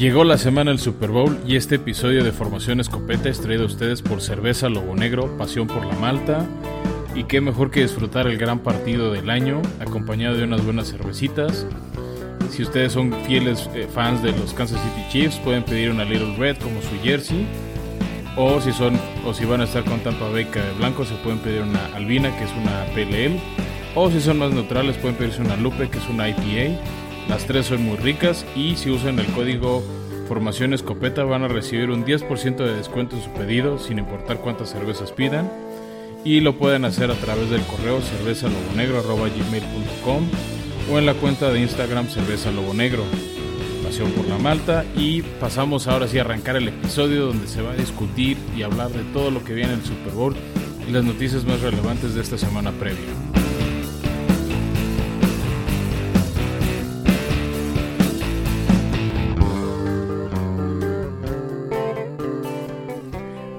Llegó la semana del Super Bowl y este episodio de Formación Escopeta es traído a ustedes por Cerveza Lobo Negro, Pasión por la Malta. Y qué mejor que disfrutar el gran partido del año acompañado de unas buenas cervecitas. Si ustedes son fieles eh, fans de los Kansas City Chiefs, pueden pedir una Little Red como su jersey. O si son o si van a estar con Tampa Bay de blanco, se pueden pedir una Albina, que es una PLL. O si son más neutrales, pueden pedirse una Lupe, que es una IPA. Las tres son muy ricas y si usan el código Formación Escopeta van a recibir un 10% de descuento en su pedido, sin importar cuántas cervezas pidan. Y lo pueden hacer a través del correo cervezalobonegro.gmail.com o en la cuenta de Instagram Cerveza Lobo Negro. Pasión por la Malta y pasamos ahora sí a arrancar el episodio donde se va a discutir y hablar de todo lo que viene en el Super Bowl y las noticias más relevantes de esta semana previa.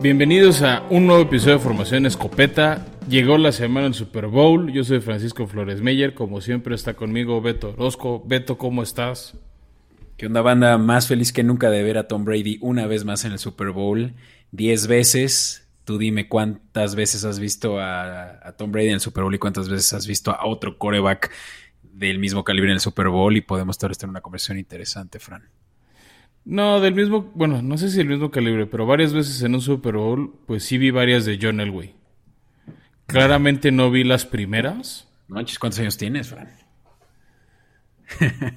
Bienvenidos a un nuevo episodio de Formación Escopeta. Llegó la semana del Super Bowl. Yo soy Francisco Flores Meyer. Como siempre está conmigo Beto Orozco. Beto, ¿cómo estás? ¿Qué onda, banda? Más feliz que nunca de ver a Tom Brady una vez más en el Super Bowl. Diez veces. Tú dime cuántas veces has visto a, a Tom Brady en el Super Bowl y cuántas veces has visto a otro coreback del mismo calibre en el Super Bowl y podemos estar en una conversación interesante, Fran. No, del mismo, bueno, no sé si el mismo calibre, pero varias veces en un Super Bowl, pues sí vi varias de John Elway. Claramente no vi las primeras. Manches, ¿cuántos años tienes, Fran?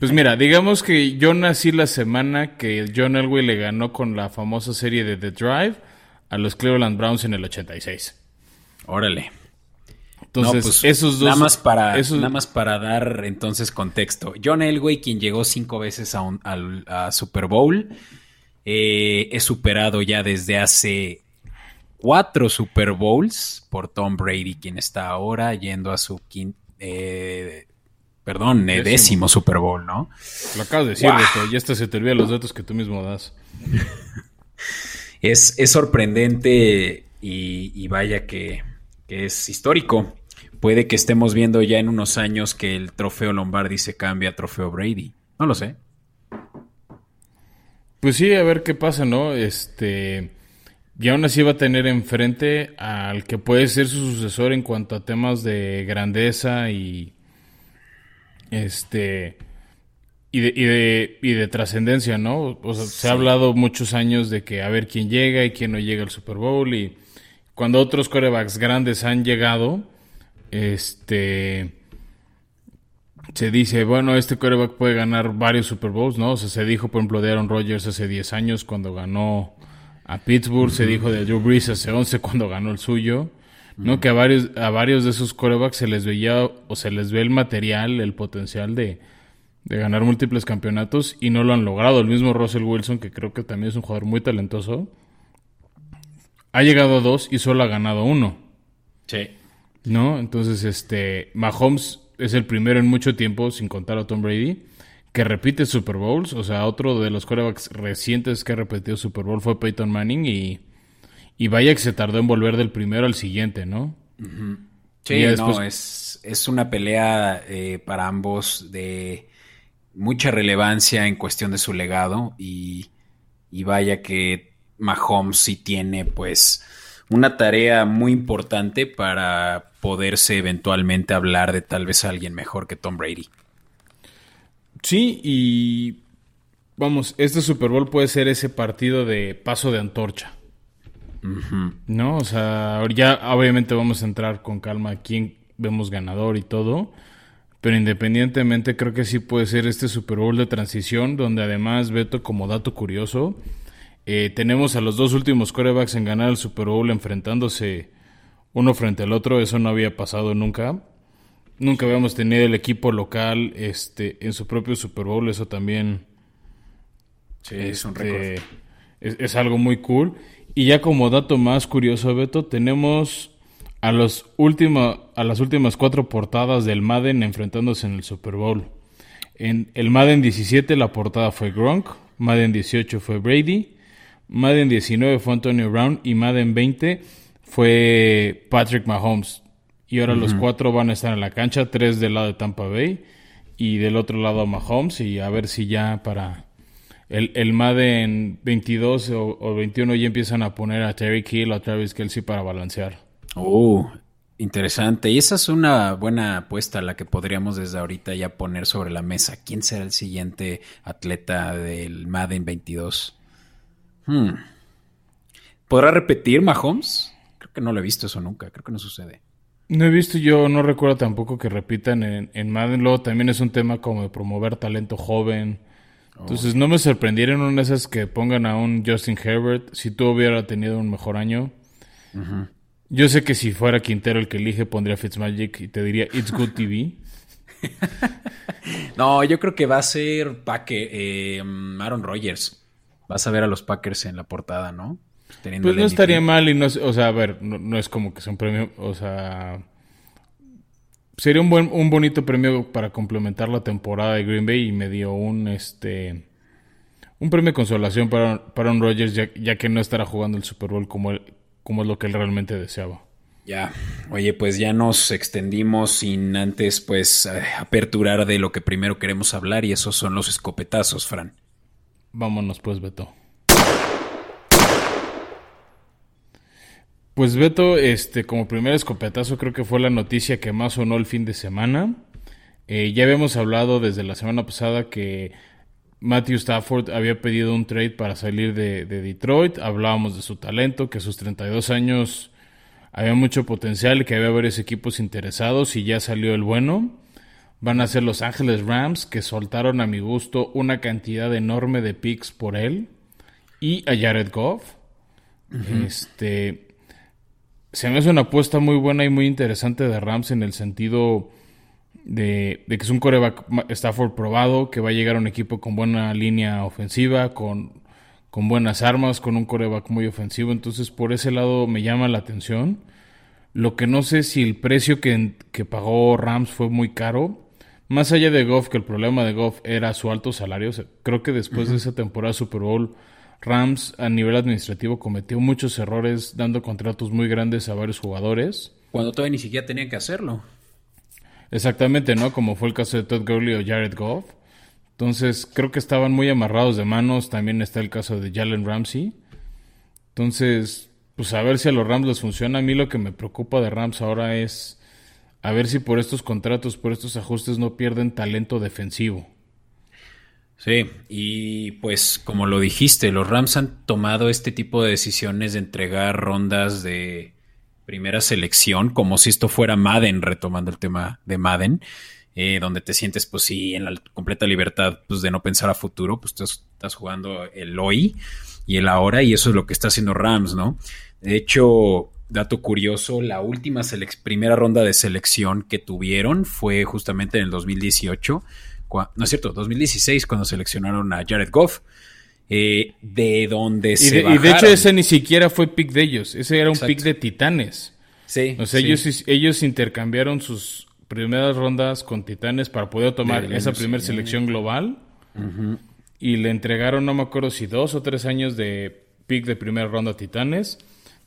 Pues mira, digamos que yo nací la semana que John Elway le ganó con la famosa serie de The Drive a los Cleveland Browns en el 86. Órale. Entonces, pues, esos dos. Nada más, para, esos- nada más para dar entonces contexto. John Elway, quien llegó cinco veces a, un- al- a Super Bowl, eh, es superado ya desde hace cuatro Super Bowls por Tom Brady, quien está ahora yendo a su quinto. perdón, eh, Décimo. décimo Super Bowl, ¿no? Lo acabas de decir, Guau. Beto, y hasta se te olvidan los datos que tú mismo das. Es, es sorprendente y, y vaya que, que es histórico. Puede que estemos viendo ya en unos años que el trofeo Lombardi se cambia a trofeo Brady. No lo sé. Pues sí, a ver qué pasa, ¿no? Este. Y aún así va a tener enfrente al que puede ser su sucesor en cuanto a temas de grandeza y. Este. Y de, y de, y de trascendencia, ¿no? O sea, se ha hablado muchos años de que a ver quién llega y quién no llega al Super Bowl. Y cuando otros corebacks grandes han llegado, este se dice, bueno, este quarterback puede ganar varios Super Bowls, ¿no? O sea, se dijo, por ejemplo, de Aaron Rodgers hace 10 años cuando ganó a Pittsburgh, se dijo de Drew Brees hace 11 cuando ganó el suyo, ¿no? Que a varios, a varios de esos quarterbacks se les veía, o se les ve el material, el potencial de, de ganar múltiples campeonatos y no lo han logrado. El mismo Russell Wilson, que creo que también es un jugador muy talentoso, ha llegado a dos y solo ha ganado uno. Sí. ¿No? Entonces, este, Mahomes es el primero en mucho tiempo, sin contar a Tom Brady, que repite Super Bowls. O sea, otro de los quarterbacks recientes que ha repetido Super Bowl fue Peyton Manning y, y vaya que se tardó en volver del primero al siguiente, ¿no? Sí, no, es, es una pelea eh, para ambos de mucha relevancia en cuestión de su legado y, y vaya que Mahomes sí tiene pues una tarea muy importante para poderse eventualmente hablar de tal vez alguien mejor que Tom Brady. Sí, y vamos, este Super Bowl puede ser ese partido de paso de antorcha. ¿No? O sea, ya obviamente vamos a entrar con calma a quién vemos ganador y todo. Pero independientemente, creo que sí puede ser este Super Bowl de transición, donde además, Beto, como dato curioso, eh, tenemos a los dos últimos quarterbacks en ganar el Super Bowl enfrentándose uno frente al otro. Eso no había pasado nunca. Nunca habíamos tenido el equipo local este, en su propio Super Bowl. Eso también Sí, es un este, récord. Es, es algo muy cool. Y ya como dato más curioso, Beto, tenemos a, los última- a las últimas cuatro portadas del Madden enfrentándose en el Super Bowl. En el Madden 17 la portada fue Gronk, Madden 18 fue Brady, Madden 19 fue Antonio Brown y Madden 20 fue Patrick Mahomes. Y ahora los cuatro van a estar en la cancha, tres del lado de Tampa Bay y del otro lado Mahomes y a ver si ya para el, el Madden 22 o, 21 ya empiezan a poner a Terry Kill o a Travis Kelsey para balancear. Oh, interesante. Y esa es una buena apuesta la que podríamos desde ahorita ya poner sobre la mesa. ¿Quién será el siguiente atleta del Madden 22? Hmm. ¿Podrá repetir Mahomes? Creo que no lo he visto eso nunca, creo que no sucede. No he visto yo, no recuerdo tampoco que repitan en, en Madden. Luego también es un tema como de promover talento joven. Entonces no me sorprendieron una de esas que pongan a un Justin Herbert si tú hubiera tenido un mejor año. Yo sé que si fuera Quintero el que elige pondría Fitzmagic y te diría It's Good TV. no, yo creo que va a ser Paque, eh, Aaron Rodgers. Vas a ver a los Packers en la portada, ¿no? pues no estaría mal y no o sea, a ver, no, es como que sea un premio, o sea, sería un buen, un bonito premio para complementar la temporada de Green Bay y me dio un, este, un premio de consolación para, para un Rodgers ya, que no estará jugando el Super Bowl como, como es lo que él realmente deseaba. Ya, oye, pues ya nos extendimos sin antes, pues, eh, aperturar de lo que primero queremos hablar y esos son los escopetazos, Fran. Vámonos pues, Beto. Pues Beto, este, como primer escopetazo, creo que fue la noticia que más sonó el fin de semana. Eh, ya habíamos hablado desde la semana pasada que Matthew Stafford había pedido un trade para salir de, Detroit. Hablábamos de su talento, que a sus 32 años había mucho potencial que había varios equipos interesados y ya salió el bueno. Van a ser Los Ángeles Rams, que soltaron a mi gusto una cantidad enorme de picks por él. Y a Jared Goff. Este se me hace una apuesta muy buena y muy interesante de Rams en el sentido de, que es un coreback Stafford probado, que va a llegar a un equipo con buena línea ofensiva, con, con buenas armas, con un coreback muy ofensivo. Entonces, por ese lado me llama la atención. Lo que no sé si el precio que, que pagó Rams fue muy caro. Más allá de Goff, que el problema de Goff era su alto salario. creo que después de esa temporada Super Bowl Rams a nivel administrativo cometió muchos errores dando contratos muy grandes a varios jugadores. Cuando todavía ni siquiera tenían que hacerlo. Exactamente, ¿no? Como fue el caso de Todd Gurley o Jared Goff. Entonces, creo que estaban muy amarrados de manos. También está el caso de Jalen Ramsey. Entonces, pues a ver si a los Rams les funciona. A mí lo que me preocupa de Rams ahora es a ver si por estos contratos, por estos ajustes no pierden talento defensivo. Sí, y pues como lo dijiste, los Rams han tomado este tipo de decisiones de entregar rondas de primera selección, como si esto fuera Madden, retomando el tema de Madden, eh, donde te sientes pues sí en la completa libertad pues, de no pensar a futuro, pues estás, estás jugando el hoy y el ahora y eso es lo que está haciendo Rams, ¿no? De hecho, dato curioso, la última primera ronda de selección que tuvieron fue justamente en el 2018 no es cierto, 2016 cuando seleccionaron a Jared Goff. Eh, de donde se y de hecho ese ni siquiera fue pick de ellos, ese era un pick de Titanes. Sí. O sea, Ellos, ellos intercambiaron sus primeras rondas con Titanes para poder tomar esa primera selección global. Y le entregaron, no me acuerdo si dos o tres años de pick de primera ronda a Titanes.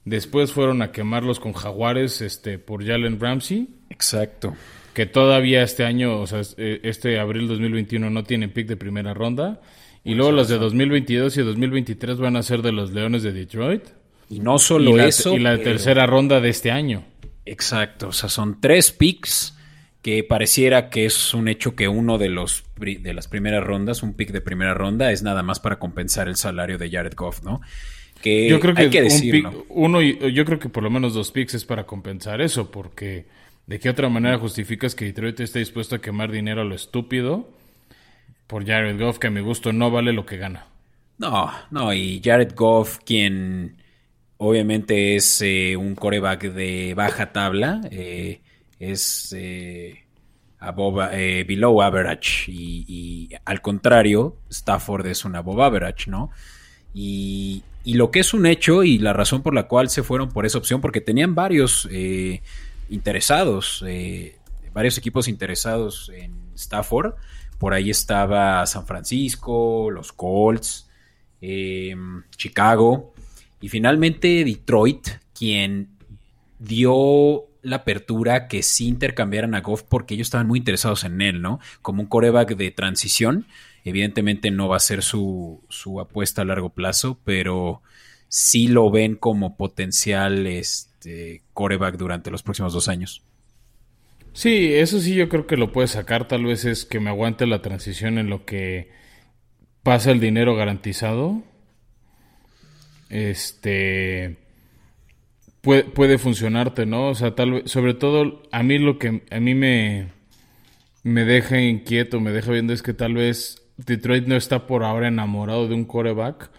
Después fueron a quemarlos con Jaguares este, por Jalen Ramsey. Exacto que todavía este año, o sea, eh, este abril 2021 no tienen pick de primera ronda. Y luego los de 2022 y 2023 van a ser de los Leones de Detroit. Y no solo eso. Y la tercera ronda de este año. Exacto, o sea, son tres picks que pareciera que es un hecho que uno de los de las primeras rondas, un pick de primera ronda, es nada más para compensar el salario de Jared Goff, ¿no? Que yo creo que, hay que decirlo. uno, yo creo que por lo menos dos picks es para compensar eso, porque ¿De qué otra manera justificas que Detroit esté dispuesto a quemar dinero a lo estúpido por Jared Goff, que a mi gusto no vale lo que gana? No, no, y Jared Goff, quien obviamente es eh, un coreback de baja tabla, eh, es eh, below average, y, y, al contrario, Stafford es un above average, ¿no? Y, y, lo que es un hecho y la razón por la cual se fueron por esa opción, porque tenían varios interesados, eh, varios equipos interesados en Stafford. Por ahí estaba San Francisco, los Colts, em, Chicago y finalmente Detroit, quien dio la apertura que sí intercambiaran a Goff porque ellos estaban muy interesados en él, ¿no? Como un coreback de transición. Evidentemente no va a ser su, su apuesta a largo plazo, pero sí lo ven como potencial este, coreback durante los próximos dos años. Sí, eso sí yo creo que lo puede sacar. Tal vez es que me aguante la transición en lo que pasa el dinero garantizado. Este puede, puede funcionarte, ¿no? O sea, tal vez, sobre todo a mí lo que a mí me me deja inquieto, me deja viendo es que tal vez Detroit no está por ahora enamorado de un coreback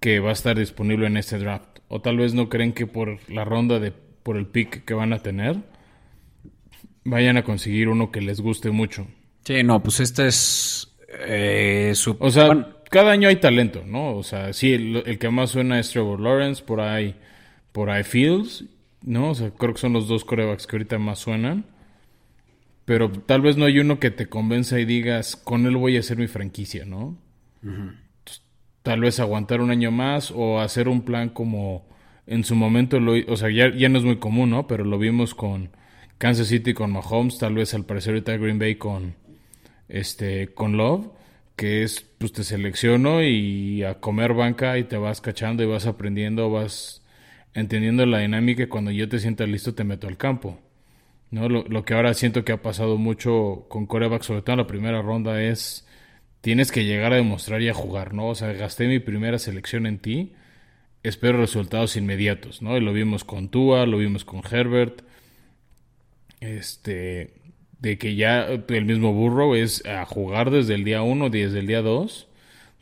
que va a estar disponible en este draft. O tal vez no creen que por la ronda de por el pick que van a tener vayan a conseguir uno que les guste mucho. Sí, no, pues este es eh, su... O sea, cada año hay talento, ¿no? O sea, sí, el, que más suena es Trevor Lawrence, por ahí, por ahí Fields, ¿no? O sea, creo que son los dos corebacks que ahorita más suenan. Pero tal vez no hay uno que te convenza y digas, con él voy a hacer mi franquicia, ¿no? Tal vez aguantar un año más o hacer un plan como en su momento, lo, o sea, ya, ya no es muy común, ¿no? Pero lo vimos con Kansas City con Mahomes, tal vez al parecer ahorita Green Bay con este con Love, que es pues te selecciono y a comer banca y te vas cachando y vas aprendiendo, vas entendiendo la dinámica y cuando yo te sienta listo te meto al campo. ¿No? Lo, que ahora siento que ha pasado mucho con coreback, sobre todo en la primera ronda, es tienes que llegar a demostrar y a jugar, ¿no? O sea, gasté mi primera selección en ti, espero resultados inmediatos, ¿no? Y lo vimos con Tua, lo vimos con Herbert, este, de que ya el mismo burro es a jugar desde el día 1, desde el día 2.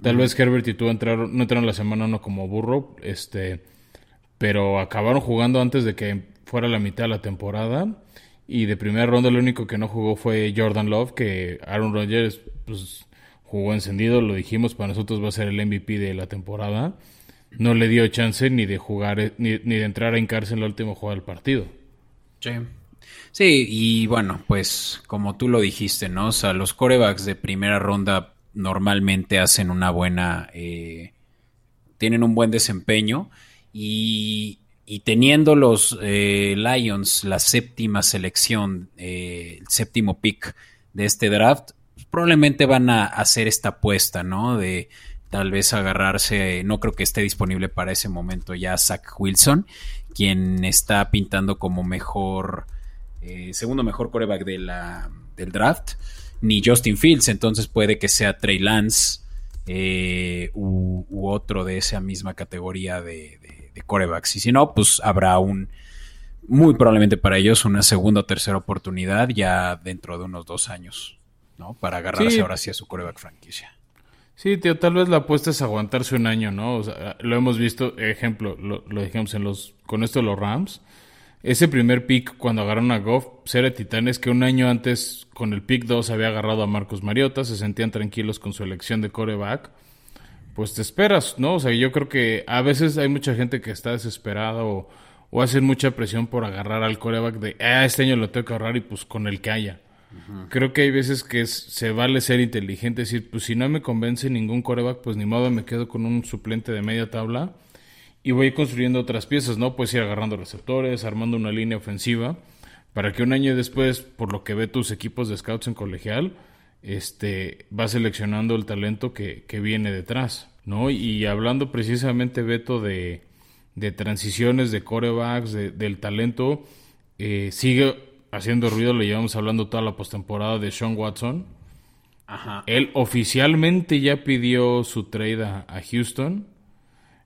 Tal vez Herbert y tú entraron, no entraron la semana 1 como burro, este, pero acabaron jugando antes de que fuera la mitad de la temporada. Y de primera ronda lo único que no jugó fue Jordan Love, que Aaron Rodgers pues, jugó encendido, lo dijimos, para nosotros va a ser el MVP de la temporada. No le dio chance ni de jugar, ni, ni de entrar a hincarse en la última jugada del partido. Sí. Sí, y bueno, pues como tú lo dijiste, ¿no? O sea, los corebacks de primera ronda normalmente hacen una buena, eh, tienen un buen desempeño y, y teniendo los eh, Lions la séptima selección, eh, el séptimo pick de este draft, probablemente van a hacer esta apuesta, ¿no? De tal vez agarrarse, no creo que esté disponible para ese momento ya Zach Wilson, quien está pintando como mejor eh, segundo mejor coreback del draft, ni Justin Fields, entonces puede que sea Trey Lance eh, u, otro de esa misma categoría de, corebacks. Y si no, pues habrá un, muy probablemente para ellos, una segunda o tercera oportunidad ya dentro de unos dos años, ¿no? Para agarrarse ahora sí a su coreback franquicia. Sí, tío, tal vez la apuesta es aguantarse un año, ¿no? lo hemos visto, ejemplo, lo, lo dijimos en los, con esto de los Rams, ese primer pick cuando agarraron a Goff, pues era Titanes que un año antes con el pick 2 había agarrado a Marcos Mariota, se sentían tranquilos con su elección de coreback. Pues te esperas, ¿no? O sea, yo creo que a veces hay mucha gente que está desesperada o, o hacen mucha presión por agarrar al coreback de, ah, este año lo tengo que agarrar y pues con el que haya. Creo que hay veces que se vale ser inteligente, decir, pues si no me convence ningún coreback, pues ni modo me quedo con un suplente de media tabla y voy construyendo otras piezas, ¿no? Puedes ir agarrando receptores, armando una línea ofensiva, para que un año después, por lo que ve tus equipos de scouts en colegial, este, va seleccionando el talento que, viene detrás, ¿no? Y hablando precisamente, Beto, de, de transiciones, de corebacks, del talento, eh, sigue haciendo ruido, le llevamos hablando toda la postemporada de Sean Watson. Ajá. Él oficialmente ya pidió su trade a Houston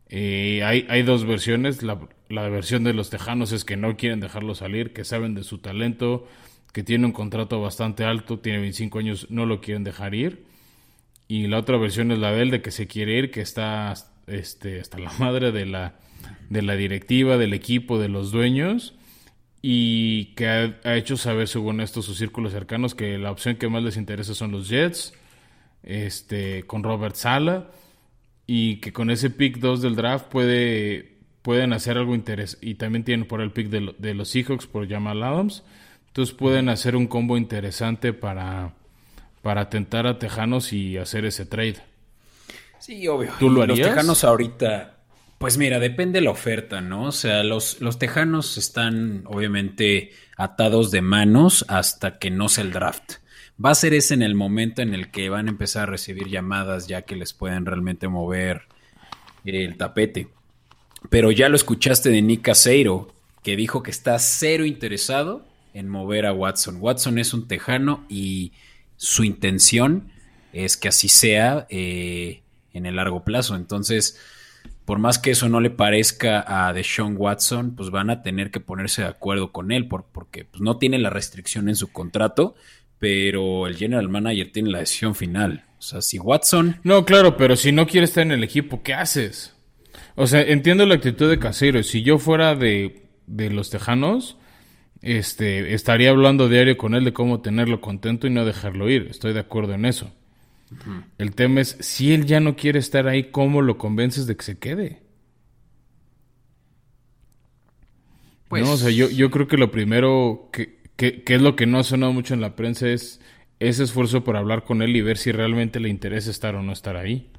eh, hay, hay, dos versiones. La, versión de los Tejanos es que no quieren dejarlo salir, que saben de su talento, que tiene un contrato bastante alto, tiene 25 años, no lo quieren dejar ir. Y la otra versión es la de él, de que se quiere ir, que está este, hasta la madre de la, de la directiva, del equipo, de los dueños, y que ha, hecho saber, según esto, sus círculos cercanos, que la opción que más les interesa son los Jets, este, con Robert Sala y que con ese pick 2 del draft puede, pueden hacer algo interesante. Y también tienen por el pick de, los Seahawks por Jamal Adams. Entonces pueden hacer un combo interesante para, para tentar a Tejanos y hacer ese trade. Sí, obvio. ¿Tú lo harías? Los Tejanos ahorita, pues mira, depende de la oferta, ¿no? O sea, los, los Tejanos están obviamente atados de manos hasta que no sea el draft. va a ser ese en el momento en el que van a empezar a recibir llamadas ya que les pueden realmente mover el tapete. Pero ya lo escuchaste de Nick Caseiro, que dijo que está cero interesado en mover a Watson. Watson es un tejano y su intención es que así sea eh, en el largo plazo. Entonces, por más que eso no le parezca a Deshaun Watson, pues van a tener que ponerse de acuerdo con él porque pues, no tiene la restricción en su contrato, pero el general manager tiene la decisión final. O sea, si Watson... No, claro, pero si no quiere estar en el equipo, ¿qué haces? O sea, entiendo la actitud de Casero. Si yo fuera de, de los Tejanos, este, estaría hablando diario con él de cómo tenerlo contento y no dejarlo ir. Estoy de acuerdo en eso. El tema es, si él ya no quiere estar ahí, ¿cómo lo convences de que se quede? Pues... No, o sea, yo, yo creo que lo primero que, que, es lo que no ha sonado mucho en la prensa es ese esfuerzo por hablar con él y ver si realmente le interesa estar o no estar ahí.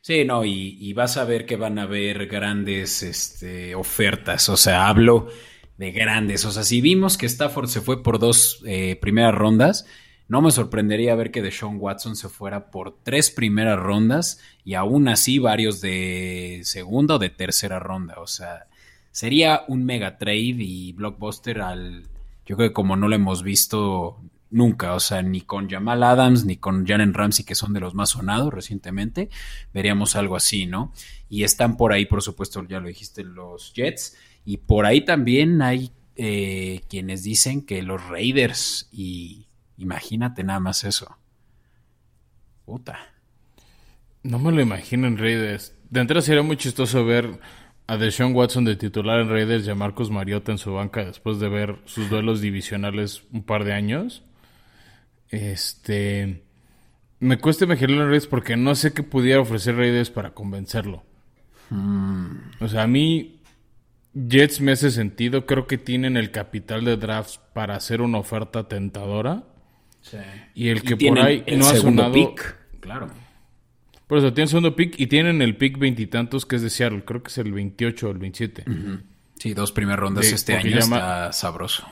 Sí, no, y, vas a ver que van a haber grandes este, ofertas. O sea, hablo de grandes. O sea, si vimos que Stafford se fue por dos eh, primeras rondas, no me sorprendería ver que Deshaun Watson se fuera por tres primeras rondas y aún así varios de segunda o de tercera ronda. O sea, sería un mega trade y blockbuster al. Yo creo que como no lo hemos visto nunca, o sea, ni con Jamal Adams ni con Jalen Ramsey, que son de los más sonados recientemente, veríamos algo así, ¿no? Y están por ahí, por supuesto, ya lo dijiste, los Jets, y por ahí también hay eh, quienes dicen que los Raiders, y imagínate nada más eso. Puta. No me lo imagino en Raiders. De entrada sería muy chistoso ver a Deshaun Watson de titular en Raiders y a Marcos Mariota en su banca después de ver sus duelos divisionales un par de años. Este. Me cuesta imaginarlo en Raiders porque no sé qué pudiera ofrecer Raiders para convencerlo. Hmm. O sea, a mí Jets me hace sentido. Creo que tienen el capital de drafts para hacer una oferta tentadora. Sí. Y el que por ahí no ha sonado. Pick. Claro. Por eso tienen segundo pick y tienen el pick veintitantos que es de Seattle. Creo que es el 28 o el 27. Sí, dos primeras rondas este año. Está sabroso.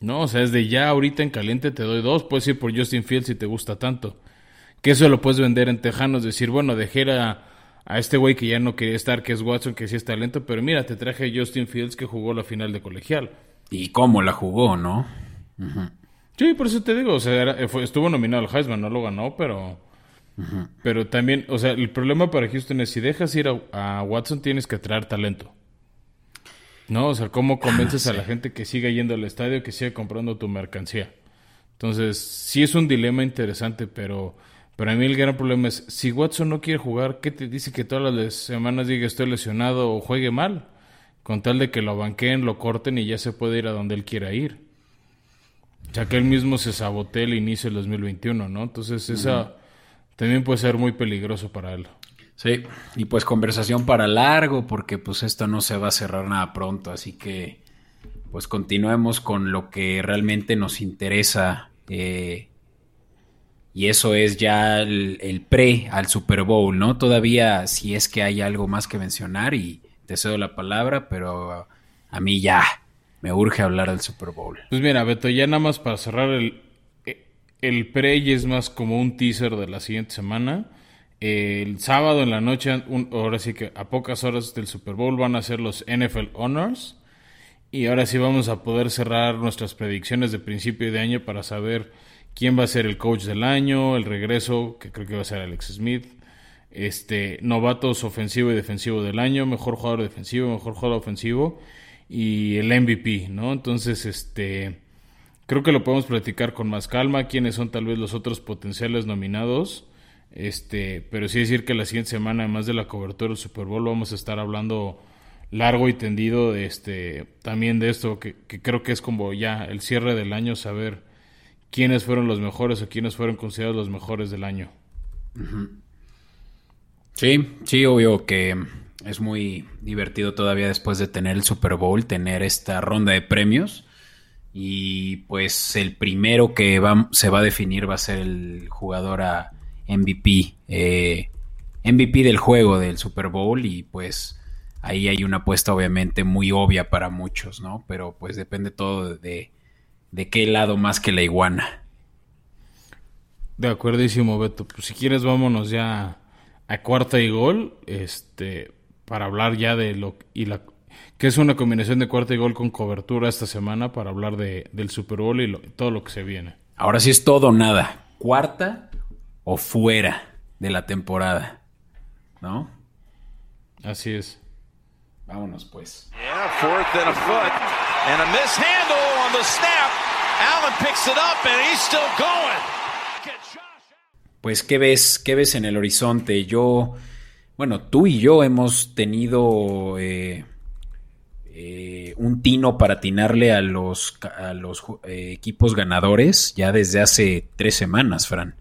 No, o sea, es de ya ahorita en caliente te doy dos. Puedes ir por Justin Fields si te gusta tanto. Que eso lo puedes vender en Tejanos. Decir, bueno, dejé a, a este güey que ya no quería estar, que es Watson, que sí es talento. Pero mira, te traje a Justin Fields que jugó la final de colegial. Y cómo la jugó, ¿no? Sí, por eso te digo. O sea, estuvo nominado al Heisman, no lo ganó, pero. Pero también, o sea, el problema para Houston es si dejas ir a Watson, tienes que traer talento. ¿no? O sea, ¿cómo convences a la gente que siga yendo al estadio, que siga comprando tu mercancía? Entonces, sí es un dilema interesante, pero para mí el gran problema es, si Watson no quiere jugar, ¿qué te dice que todas las semanas diga estoy lesionado o juegue mal? Con tal de que lo banqueen, lo corten y ya se puede ir a donde él quiera ir. Ya que él mismo se sabotea el inicio del 2021, ¿no? Entonces, esa también puede ser muy peligroso para él. Sí, y pues conversación para largo, porque pues esto no se va a cerrar nada pronto, así que pues continuemos con lo que realmente nos interesa. Eh, y eso es ya el, pre al Super Bowl, ¿no? Todavía si es que hay algo más que mencionar y te cedo la palabra, pero a mí ya me urge hablar del Super Bowl. Pues mira, Beto, ya nada más para cerrar el, el pre y es más como un teaser de la siguiente semana el sábado en la noche, ahora sí que a pocas horas del Super Bowl van a ser los NFL Honors. Y ahora sí vamos a poder cerrar nuestras predicciones de principio de año para saber quién va a ser el coach del año, el regreso, que creo que va a ser Alex Smith, este, novatos ofensivo y defensivo del año, mejor jugador defensivo, mejor jugador ofensivo y el MVP, ¿no? Entonces, este, creo que lo podemos platicar con más calma, quiénes son tal vez los otros potenciales nominados. Este, pero sí decir que la siguiente semana, además de la cobertura del Super Bowl, vamos a estar hablando largo y tendido este, también de esto, que, creo que es como ya el cierre del año, saber quiénes fueron los mejores o quiénes fueron considerados los mejores del año. Sí, sí, obvio que es muy divertido todavía después de tener el Super Bowl, tener esta ronda de premios. Y pues el primero que va, se va a definir va a ser el jugador a MVP, eh, MVP del juego del Super Bowl y pues ahí hay una apuesta obviamente muy obvia para muchos, ¿no? Pero pues depende todo de, de qué lado más que la iguana. De acuerdísimo, Beto. Pues si quieres, vámonos ya a cuarta y gol, este, para hablar ya de lo y la que es una combinación de cuarta y gol con cobertura esta semana para hablar de, del Super Bowl y todo lo que se viene. Ahora sí es todo o nada. Cuarta o fuera de la temporada. ¿No? Así es. Vámonos pues. Pues, ¿qué ves? ¿Qué ves en el horizonte? Yo, bueno, tú y yo hemos tenido eh, eh, un tino para atinarle a los, a los eh, equipos ganadores ya desde hace tres semanas, Fran.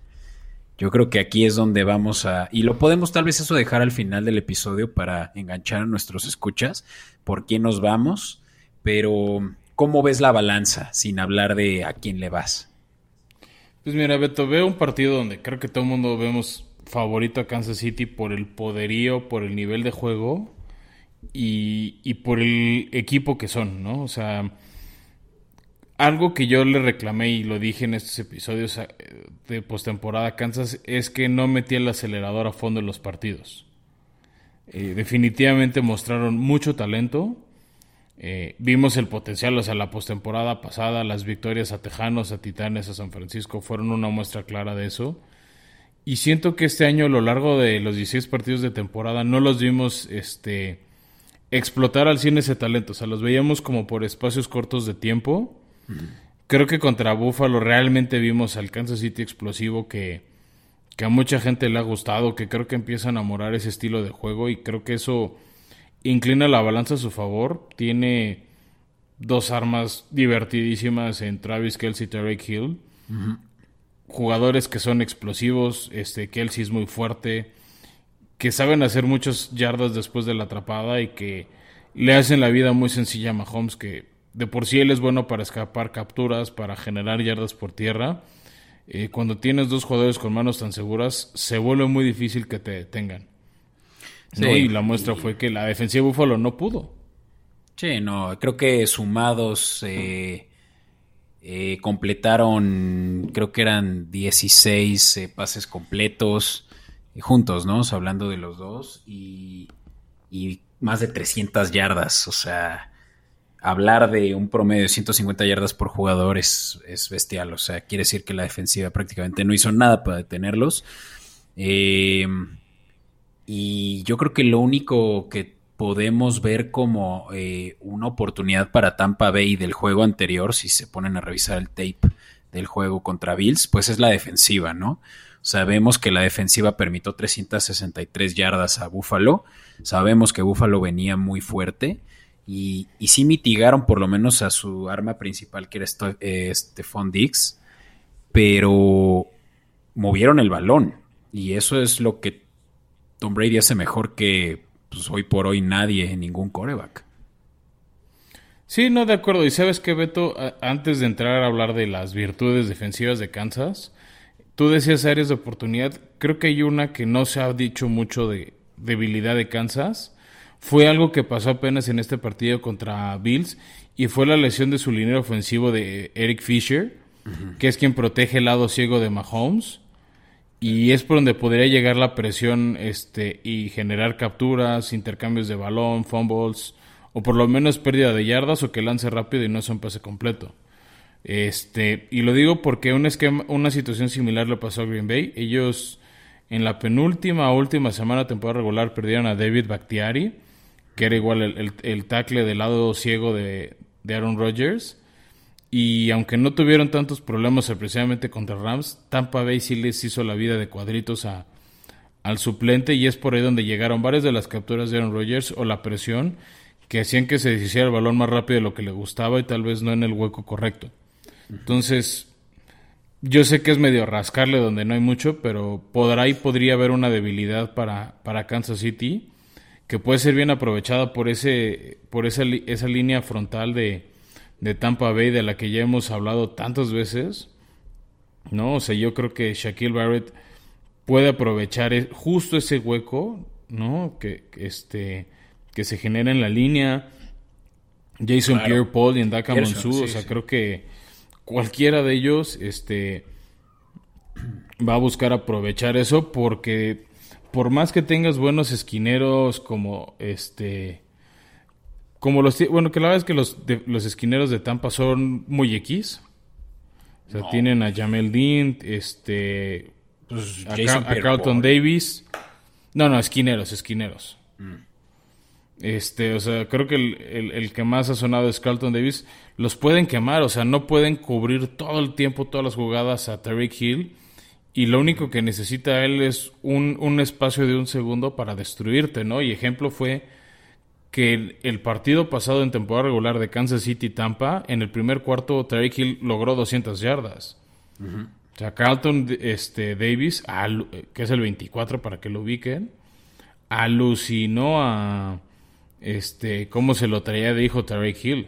Yo creo que aquí es donde vamos a... Y lo podemos tal vez eso dejar al final del episodio para enganchar a nuestros escuchas por quién nos vamos, pero ¿cómo ves la balanza sin hablar de a quién le vas? Pues mira, Beto, veo un partido donde creo que todo el mundo vemos favorito a Kansas City por el poderío, por el nivel de juego y, por el equipo que son, ¿no? O sea, algo que yo le reclamé y lo dije en estos episodios eh, de postemporada Kansas es que no metía el acelerador a fondo en los partidos. Eh, definitivamente mostraron mucho talento. Eh, vimos el potencial, o sea, la postemporada pasada, las victorias a Tejanos, a Titanes, a San Francisco fueron una muestra clara de eso. Y siento que este año, a lo largo de los 16 partidos de temporada, no los vimos este, explotar al 100 ese talento. O sea, los veíamos como por espacios cortos de tiempo Creo que contra Buffalo realmente vimos al Kansas City explosivo que, que a mucha gente le ha gustado, que creo que empieza a enamorar ese estilo de juego y creo que eso inclina la balanza a su favor. Tiene dos armas divertidísimas en Travis Kelsey y Tarek Hill. Jugadores que son explosivos, este Kelsey es muy fuerte, que saben hacer muchos yardas después de la atrapada y que le hacen la vida muy sencilla a Mahomes, que de por sí él es bueno para escapar capturas, para generar yardas por tierra. Eh, cuando tienes dos jugadores con manos tan seguras, se vuelve muy difícil que te detengan. Y la muestra fue que la defensiva de Búfalo no pudo. Sí, no, creo que sumados eh, eh, completaron, creo que eran 16 pases completos juntos, ¿no? hablando de los dos, y, y más de 300 yardas, o sea, hablar de un promedio de 150 yardas por jugador es, bestial. O sea, quiere decir que la defensiva prácticamente no hizo nada para detenerlos. Eh, y yo creo que lo único que podemos ver como eh, una oportunidad para Tampa Bay del juego anterior, si se ponen a revisar el tape del juego contra Bills, pues es la defensiva, ¿no? Sabemos que la defensiva permitió 363 yardas a Buffalo. Sabemos que Buffalo venía muy fuerte. Y, y sí mitigaron por lo menos a su arma principal, que era eh, Stephon Dix, pero movieron el balón. Y eso es lo que Tom Brady hace mejor que pues, hoy por hoy nadie en ningún coreback. Sí, no, de acuerdo. Y sabes que, Beto, antes de entrar a hablar de las virtudes defensivas de Kansas, tú decías áreas de oportunidad. Creo que hay una que no se ha dicho mucho de debilidad de Kansas fue algo que pasó apenas en este partido contra Bills y fue la lesión de su línea ofensivo de Eric Fisher, que es quien protege el lado ciego de Mahomes y es por donde podría llegar la presión este y generar capturas, intercambios de balón, fumbles o por lo menos pérdida de yardas o que lance rápido y no sea un pase completo. Este, y lo digo porque un esquema, una situación similar le pasó a Green Bay. Ellos en la penúltima última semana de temporada regular perdieron a David Bakhtiari que era igual el, el, tackle del lado ciego de, Aaron Rodgers. Y aunque no tuvieron tantos problemas precisamente contra Rams, Tampa Bay sí les hizo la vida de cuadritos a, al suplente y es por ahí donde llegaron varias de las capturas de Aaron Rodgers o la presión que hacían que se deshiciera el balón más rápido de lo que le gustaba y tal vez no en el hueco correcto. Entonces, yo sé que es medio rascarle donde no hay mucho, pero por ahí podría haber una debilidad para, para Kansas City que puede ser bien aprovechada por ese por esa, esa línea frontal de, de, Tampa Bay de la que ya hemos hablado tantas veces. ¿No? O sea, yo creo que Shaquille Barrett puede aprovechar e, justo ese hueco, ¿no? Que, este que se genera en la línea. Jason Pierre-Paul y Ndaka Monsu, o sea, creo que cualquiera de ellos este, va a buscar aprovechar eso porque por más que tengas buenos esquineros como este como los bueno que la verdad es que los los esquineros de Tampa son muy X. O sea tienen a Jamel Dean este pues, a, Carlton Davis. No no esquineros esquineros. Mm. este o sea creo que el, el, que más ha sonado es Carlton Davis. Los pueden quemar o sea no pueden cubrir todo el tiempo todas las jugadas a Tariq Hill. Y lo único que necesita él es un, un, espacio de un segundo para destruirte, ¿no? Y ejemplo fue que el, partido pasado en temporada regular de Kansas City Tampa, en el primer cuarto Tariq Hill logró 200 yardas. O sea, Carlton este, Davis, que es el 24 para que lo ubiquen, alucinó a este cómo se lo traía de hijo Tariq Hill.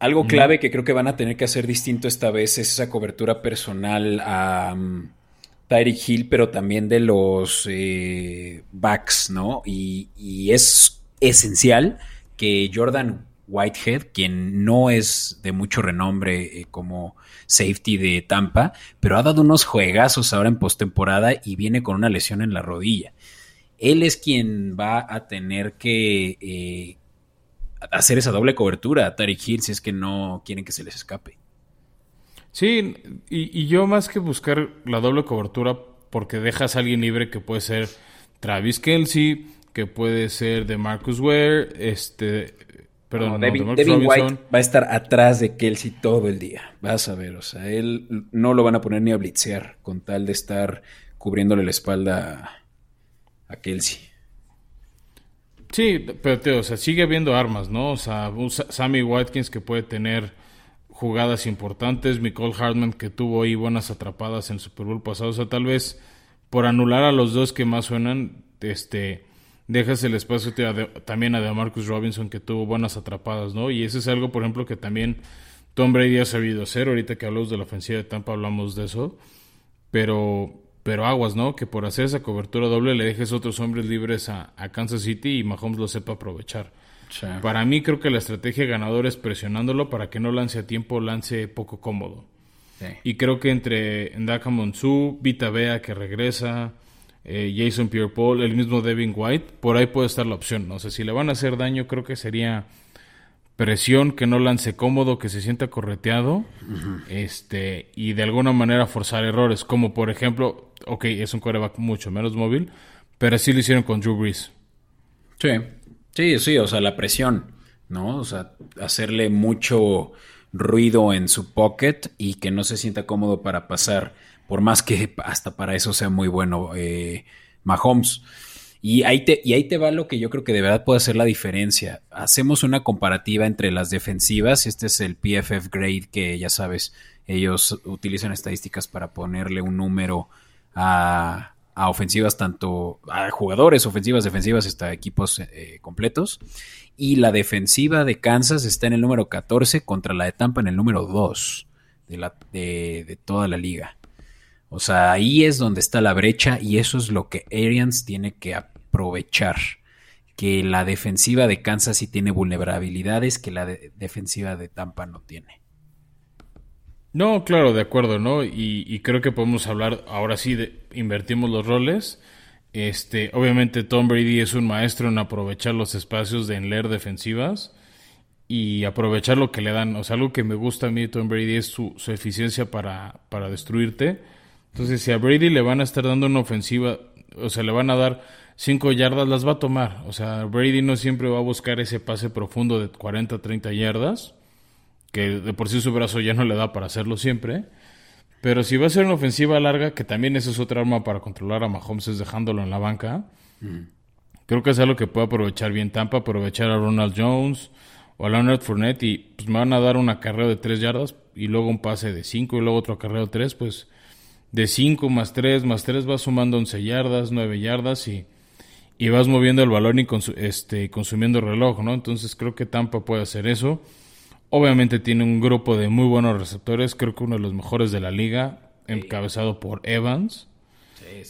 Algo clave que creo que van a tener que hacer distinto esta vez es esa cobertura personal a um, Tyreek Hill, pero también de los eh, backs, ¿no? Y, es esencial que Jordan Whitehead, quien no es de mucho renombre eh, como safety de Tampa, pero ha dado unos juegazos ahora en postemporada y viene con una lesión en la rodilla. Él es quien va a tener que eh, hacer esa doble cobertura a Tariq Hill si es que no quieren que se les escape. Sí, y, yo más que buscar la doble cobertura, porque dejas a alguien libre que puede ser Travis Kelsey, que puede ser de Marcus Ware, este, perdón, Devin, White va a estar atrás de Kelsey todo el día, vas a ver, o sea, él no lo van a poner ni a blitzear con tal de estar cubriéndole la espalda a Kelsey. Sí, pero o sea, sigue habiendo armas, ¿no? O sea, Sammy Watkins que puede tener jugadas importantes, Nicole Hartman que tuvo ahí buenas atrapadas en el Super Bowl pasado, o sea, tal vez por anular a los dos que más suenan, este, dejas el espacio también a Marcus Robinson que tuvo buenas atrapadas, ¿no? Y eso es algo, por ejemplo, que también Tom Brady ha sabido hacer, ahorita que hablamos de la ofensiva de Tampa hablamos de eso, pero pero aguas, ¿no? Que por hacer esa cobertura doble le dejes otros hombres libres a, Kansas City y Mahomes lo sepa aprovechar. Para mí creo que la estrategia ganadora es presionándolo para que no lance a tiempo, lance poco cómodo. Y creo que entre Ndaka Monsu, Vita Bea que regresa, eh, Jason Pierre-Paul, el mismo Devin White, por ahí puede estar la opción. No sé si le van a hacer daño, creo que sería presión, que no lance cómodo, que se sienta correteado, este, y de alguna manera forzar errores, como por ejemplo, ok, es un coreback mucho menos móvil, pero así lo hicieron con Drew Brees. Sí, sí, sí, o sea, la presión, ¿no? O sea, hacerle mucho ruido en su pocket y que no se sienta cómodo para pasar, por más que hasta para eso sea muy bueno eh, Mahomes. Y ahí, te, y ahí te va lo que yo creo que de verdad puede hacer la diferencia. Hacemos una comparativa entre las defensivas. Este es el PFF grade que ya sabes, ellos utilizan estadísticas para ponerle un número a, ofensivas, tanto a jugadores, ofensivas, defensivas, hasta equipos eh, completos. Y la defensiva de Kansas está en el número 14 contra la de Tampa en el número 2 de, la, de, de toda la liga. O sea, ahí es donde está la brecha y eso es lo que Arians tiene que aprovechar. Que la defensiva de Kansas sí tiene vulnerabilidades que la defensiva de Tampa no tiene. No, claro, de acuerdo, ¿no? Y, creo que podemos hablar, ahora sí, de, invertimos los roles. Este, obviamente Tom Brady es un maestro en aprovechar los espacios de en leer defensivas y aprovechar lo que le dan. O sea, algo que me gusta a mí de Tom Brady es su, su eficiencia para, para destruirte entonces, si a Brady le van a estar dando una ofensiva, o sea, le van a dar cinco yardas, las va a tomar. O sea, Brady no siempre va a buscar ese pase profundo de 40, 30 yardas, que de por sí su brazo ya no le da para hacerlo siempre. Pero si va a ser una ofensiva larga, que también esa es otra arma para controlar a Mahomes, es dejándolo en la banca. Mm. Creo que es algo que puede aprovechar bien Tampa, aprovechar a Ronald Jones o a Leonard Fournette y pues me van a dar un acarreo de tres yardas y luego un pase de cinco y luego otro acarreo de tres, pues de 5 más 3 más 3 vas sumando 11 yardas, 9 yardas y, y vas moviendo el balón y este, consumiendo el reloj, ¿no? Entonces creo que Tampa puede hacer eso. Obviamente tiene un grupo de muy buenos receptores, creo que uno de los mejores de la liga, encabezado por Evans.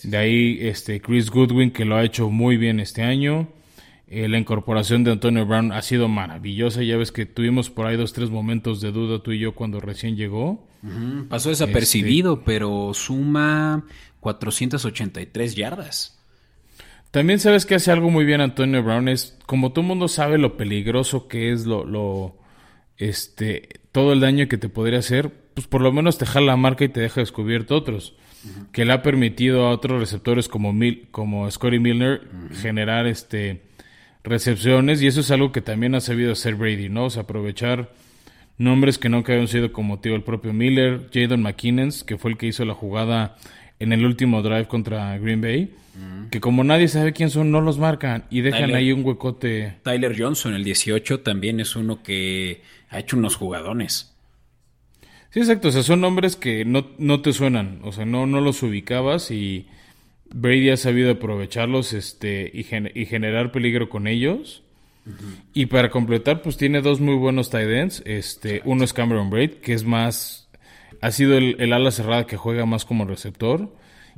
de ahí este Chris Goodwin que lo ha hecho muy bien este año. Eh, la incorporación de Antonio Brown ha sido maravillosa. Ya ves que tuvimos por ahí dos, tres momentos de duda tú y yo cuando recién llegó. Pasó desapercibido, este pero suma 483 yardas. También sabes que hace algo muy bien Antonio Brown. Es como todo el mundo sabe lo peligroso que es lo, lo, este, todo el daño que te podría hacer, pues por lo menos te jala la marca y te deja descubierto otros. Que le ha permitido a otros receptores como, Mil, como Scotty Milner generar este recepciones y eso es algo que también ha sabido hacer Brady, ¿no? O sea, aprovechar nombres que no habían sido como tío el propio Miller, Jadon McKinnon, que fue el que hizo la jugada en el último drive contra Green Bay, que como nadie sabe quién son, no los marcan y dejan ahí un huecote. Tyler Johnson, el 18, también es uno que ha hecho unos jugadones. Sí, exacto, o sea, son nombres que no, no te suenan, o sea, no, no los ubicabas y Brady ha sabido aprovecharlos este, y, y generar peligro con ellos. Y para completar, pues tiene dos muy buenos tight ends. Este, uno es Cameron Braid, que es más, ha sido el, ala cerrada que juega más como receptor.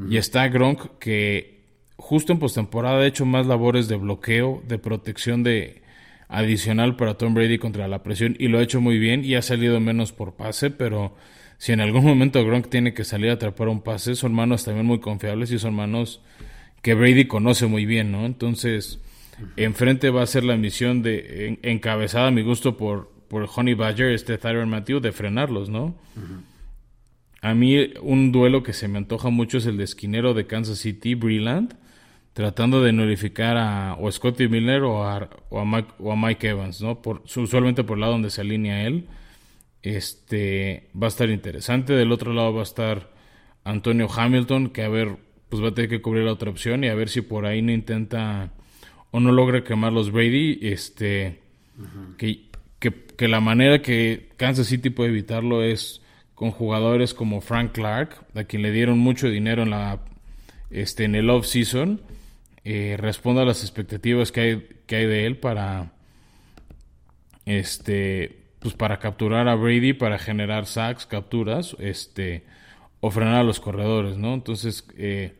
Y está Gronk, que justo en postemporada ha hecho más labores de bloqueo, de protección de adicional para Tom Brady contra la presión y lo ha hecho muy bien y ha salido menos por pase, pero si en algún momento Gronk tiene que salir a atrapar un pase, son manos también muy confiables y son manos que Brady conoce muy bien, ¿no? Entonces, enfrente va a ser la misión de, encabezada a mi gusto por, por Honey Badger, este Tyron Matthew, de frenarlos, ¿no? A mí un duelo que se me antoja mucho es el de esquinero de Kansas City, Breland, tratando de nullificar a o Scotty Miller o a, Mike, Evans, ¿no? Usualmente por el lado donde se alinea él. Este va a estar interesante. Del otro lado va a estar Antonio Hamilton, que a ver, pues va a tener que cubrir la otra opción y a ver si por ahí no intenta o no logra quemar los Brady. Este, que, que, la manera que Kansas City puede evitarlo es con jugadores como Frank Clark, a quien le dieron mucho dinero en la este en el off season, eh, responda a las expectativas que hay, que hay de él para este pues para capturar a Brady, para generar sacks, capturas, este, o frenar a los corredores, ¿no? Entonces, eh,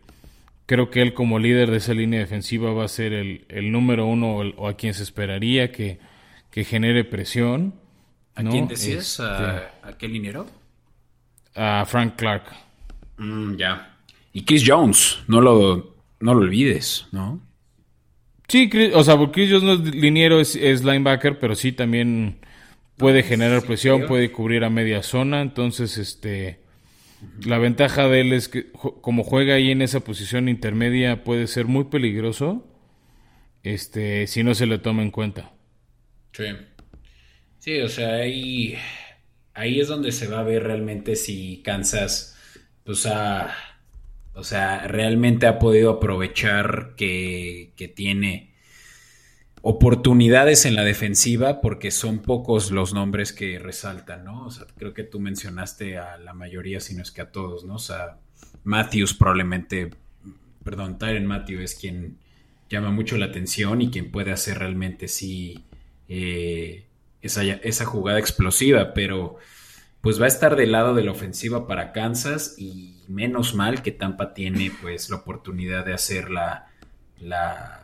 creo que él como líder de esa línea defensiva va a ser el, número uno o, a quien se esperaría que, genere presión. ¿A quién decías? ¿A, este, qué linero? A Frank Clark. Mm, ya. Y Chris Jones, no lo, no lo olvides, ¿no? Sí, o sea, porque Chris Jones no es liniero, es, es linebacker, pero sí también puede generar presión, puede cubrir a media zona, entonces este la ventaja de él es que como juega ahí en esa posición intermedia puede ser muy peligroso este si no se le toma en cuenta. Sí. Sí, o sea, ahí ahí es donde se va a ver realmente si Kansas pues ha o sea, realmente ha podido aprovechar que, que tiene oportunidades en la defensiva porque son pocos los nombres que resaltan, ¿no? O sea, creo que tú mencionaste a la mayoría, si no es que a todos, ¿no? O sea, Matthews probablemente, perdón, Tyron Matthews es quien llama mucho la atención y quien puede hacer realmente sí eh, esa, esa jugada explosiva, pero pues va a estar del lado de la ofensiva para Kansas y menos mal que Tampa tiene pues la oportunidad de hacer la, la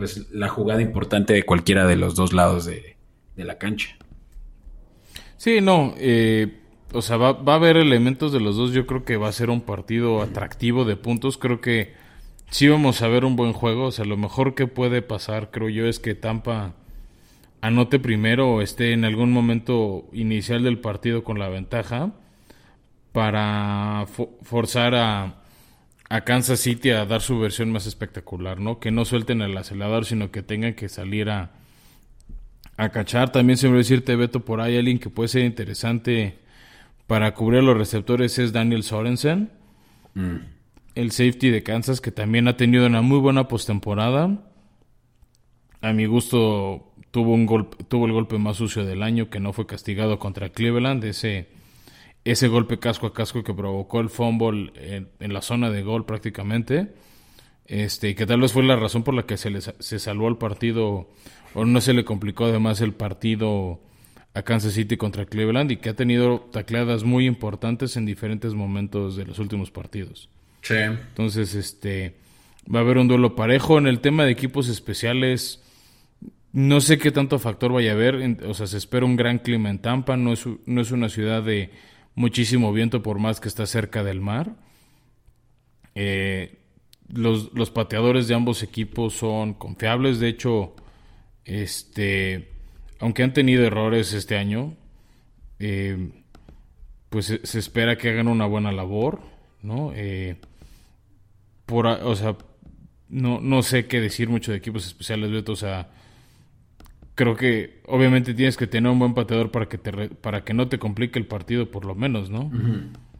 pues la jugada importante de cualquiera de los dos lados de, la cancha. Sí, no, eh, o sea, va, va, a haber elementos de los dos. Yo creo que va a ser un partido atractivo de puntos. Creo que sí vamos a ver un buen juego. O sea, lo mejor que puede pasar, creo yo, es que Tampa anote primero o esté en algún momento inicial del partido con la ventaja para forzar a, a Kansas City a dar su versión más espectacular, ¿no? Que no suelten el acelerador, sino que tengan que salir a, a cachar. También se me decirte, Beto, por ahí alguien que puede ser interesante para cubrir los receptores es Daniel Sorensen, mm. el safety de Kansas, que también ha tenido una muy buena postemporada. A mi gusto tuvo un golpe, tuvo el golpe más sucio del año que no fue castigado contra Cleveland, ese ese golpe casco a casco que provocó el fumble en, la zona de gol prácticamente, este, que tal vez fue la razón por la que se, se salvó el partido o no se le complicó además el partido a Kansas City contra Cleveland y que ha tenido tacleadas muy importantes en diferentes momentos de los últimos partidos. Sí. Entonces, este, va a haber un duelo parejo. En el tema de equipos especiales, no sé qué tanto factor vaya a haber. O sea, se espera un gran clima en Tampa. No es, no es una ciudad de muchísimo viento por más que está cerca del mar. Eh, los, los, pateadores de ambos equipos son confiables. De hecho, este, aunque han tenido errores este año, eh, pues se, espera que hagan una buena labor, ¿no? Eh, por, o sea, no, no sé qué decir mucho de equipos especiales, Beto. O sea, creo que obviamente tienes que tener un buen pateador para que, te para que no te complique el partido, por lo menos, ¿no?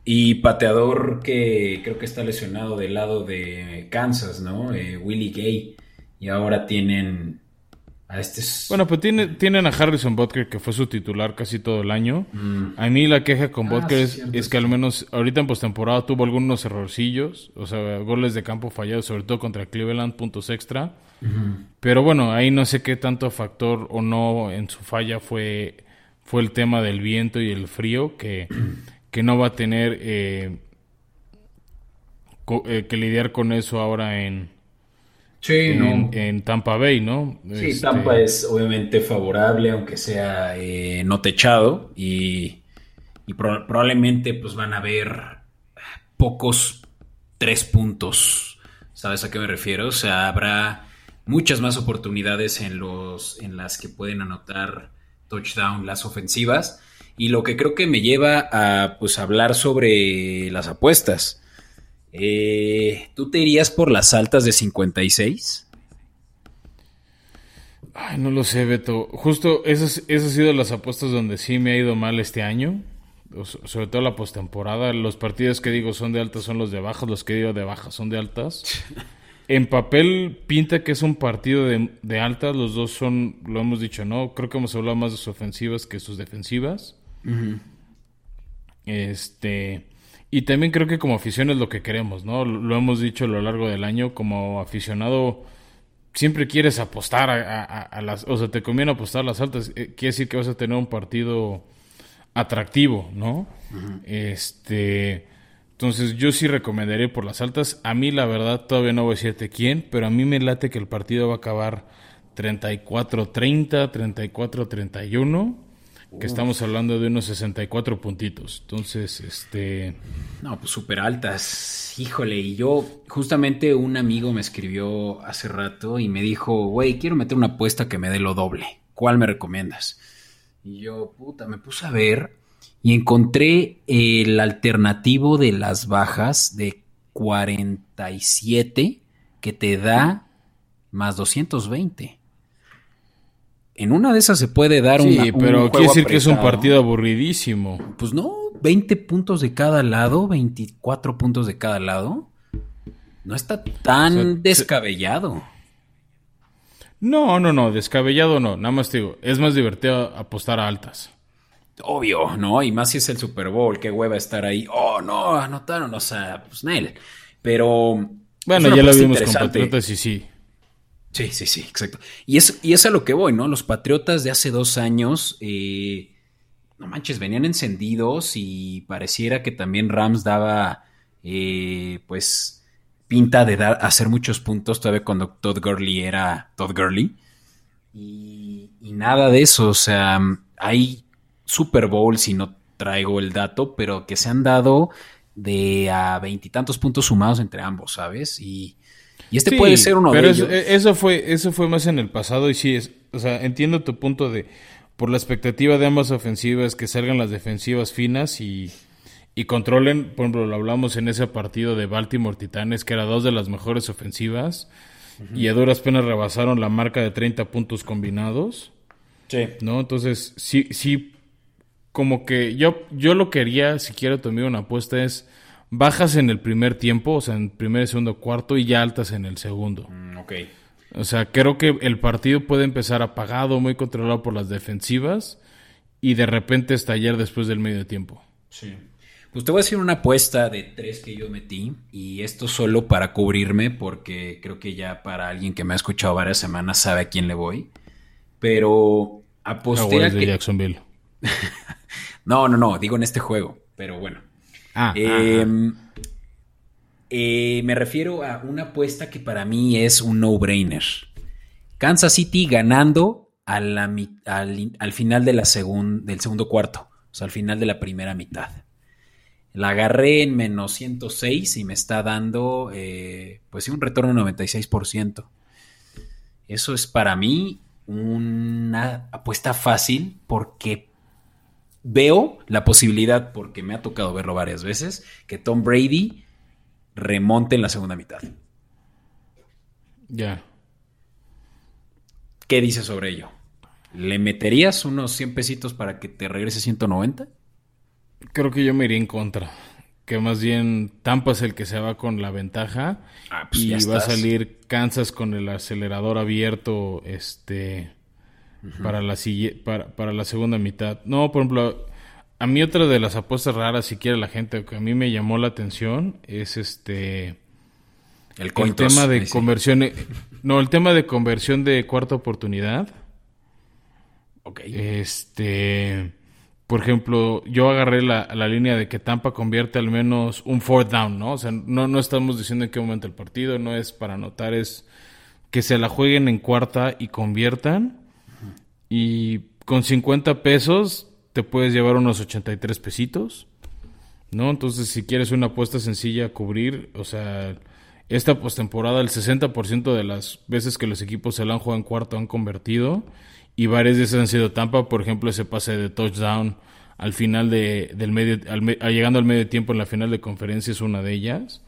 Y pateador que creo que está lesionado del lado de Kansas, ¿no? Eh, Willie Gay. Y ahora tienen este bueno, pues tiene, tienen a Harrison Butker, que fue su titular casi todo el año. Mm. A mí la queja con ah, Butker es, que al menos ahorita en postemporada tuvo algunos errorcillos, o sea, goles de campo fallados, sobre todo contra Cleveland, puntos extra. Pero bueno, ahí no sé qué tanto factor o no en su falla fue, fue el tema del viento y el frío, que, que no va a tener eh, eh, que lidiar con eso ahora en, en, Tampa Bay, ¿no? Sí, este, Tampa es obviamente favorable, aunque sea eh, no techado, y, probablemente pues van a haber pocos tres puntos. ¿Sabes a qué me refiero? O sea, habrá muchas más oportunidades en, los, en las que pueden anotar touchdown las ofensivas. Y lo que creo que me lleva a pues hablar sobre las apuestas. Eh, ¿Tú te irías por las altas de 56? Ay, no lo sé, Beto. Justo esas, esas han sido las apuestas donde sí me ha ido mal este año. Sobre todo la postemporada. Los partidos que digo son de altas son los de bajas. Los que digo de bajas son de altas. En papel pinta que es un partido de, altas. Los dos son, lo hemos dicho, ¿no? Creo que hemos hablado más de sus ofensivas que sus defensivas. Este. Y también creo que como afición es lo que queremos, ¿no? Lo hemos dicho a lo largo del año, como aficionado siempre quieres apostar a, las, o sea, te conviene apostar a las altas, eh, quiere decir que vas a tener un partido atractivo, ¿no? Este, entonces yo sí recomendaría por las altas. A mí la verdad todavía no voy a decirte quién, pero a mí me late que el partido va a acabar 34-30, 34-31 que estamos hablando de unos 64 puntitos. Entonces, este... No, pues súper altas. Híjole, y yo, justamente un amigo me escribió hace rato y me dijo, güey, quiero meter una apuesta que me dé lo doble. ¿Cuál me recomiendas? Y yo, puta, me puse a ver y encontré el alternativo de las bajas de 47 que te da más 220 en una de esas se puede dar un. Sí, pero quiere decir que es un partido aburridísimo. Pues no, 20 puntos de cada lado, 24 puntos de cada lado. No está tan descabellado. No, no, no, descabellado no. Nada más te digo, es más divertido apostar a altas. Obvio, ¿no? Y más si es el Super Bowl, qué hueva estar ahí. Oh, no, anotaron, o sea, pues Nel. Pero. Bueno, ya lo vimos con Patriotas y sí. Sí, sí, sí, exacto. Y es, y es a lo que voy, ¿no? Los Patriotas de hace dos años, eh, no manches, venían encendidos y pareciera que también Rams daba, eh, pues, pinta de dar, hacer muchos puntos todavía cuando Todd Gurley era Todd Gurley. Y, y nada de eso, o sea, hay Super Bowl, si no traigo el dato, pero que se han dado de a veintitantos puntos sumados entre ambos, ¿sabes? Y y este puede ser uno de ellos. Eh, eso fue, eso fue más en el pasado y sí, es, o sea, entiendo tu punto de, por la expectativa de ambas ofensivas, que salgan las defensivas finas y, y controlen, por ejemplo, lo hablamos en ese partido de Baltimore Titanes, que era dos de las mejores ofensivas, y a duras penas rebasaron la marca de 30 puntos combinados. Sí. ¿No? Entonces, sí, sí, como que yo, yo lo quería, si quiero tomar una apuesta, es bajas en el primer tiempo, o sea, en primer y segundo cuarto, y ya altas en el segundo. Mm, ok. O sea, creo que el partido puede empezar apagado, muy controlado por las defensivas, y de repente estallar después del medio tiempo. Sí. Pues te voy a decir una apuesta de tres que yo metí, y esto solo para cubrirme, porque creo que ya para alguien que me ha escuchado varias semanas sabe a quién le voy. Pero aposté a de Jacksonville. no, no, no, digo en este juego, pero bueno. Ah, em, eh, me refiero a una apuesta que para mí es un no-brainer. Kansas City ganando al, al, final del segundo cuarto, o sea, al final de la primera mitad. La agarré en menos 106 y me está dando, eh, pues un retorno de 96%. Eso es para mí una apuesta fácil porque veo la posibilidad, porque me ha tocado verlo varias veces, que Tom Brady remonte en la segunda mitad. Ya. ¿Qué dices sobre ello? ¿Le meterías unos 100 pesitos para que te regrese 190? Creo que yo me iría en contra. Que más bien Tampa es el que se va con la ventaja. Ah, pues y va a salir Kansas con el acelerador abierto este para, la, para, para la segunda mitad. No, por ejemplo, a mí otra de las apuestas raras, si quiere la gente, que a mí me llamó la atención, es este... El, el tema de conversión... No, el tema de conversión de cuarta oportunidad. Ok. Este... Por ejemplo, yo agarré la, la, línea de que Tampa convierte al menos un fourth down, ¿no? O sea, no, no estamos diciendo en qué momento el partido, no es para anotar, es que se la jueguen en cuarta y conviertan. Y con 50 pesos te puedes llevar unos 83 pesitos, ¿no? Entonces, si quieres una apuesta sencilla a cubrir, o sea, esta postemporada, el 60% de las veces que los equipos se la han jugado en cuarto han convertido, y varias de han sido Tampa, por ejemplo, ese pase de touchdown al final de, del medio, llegando al medio tiempo en la final de conferencia es una de ellas.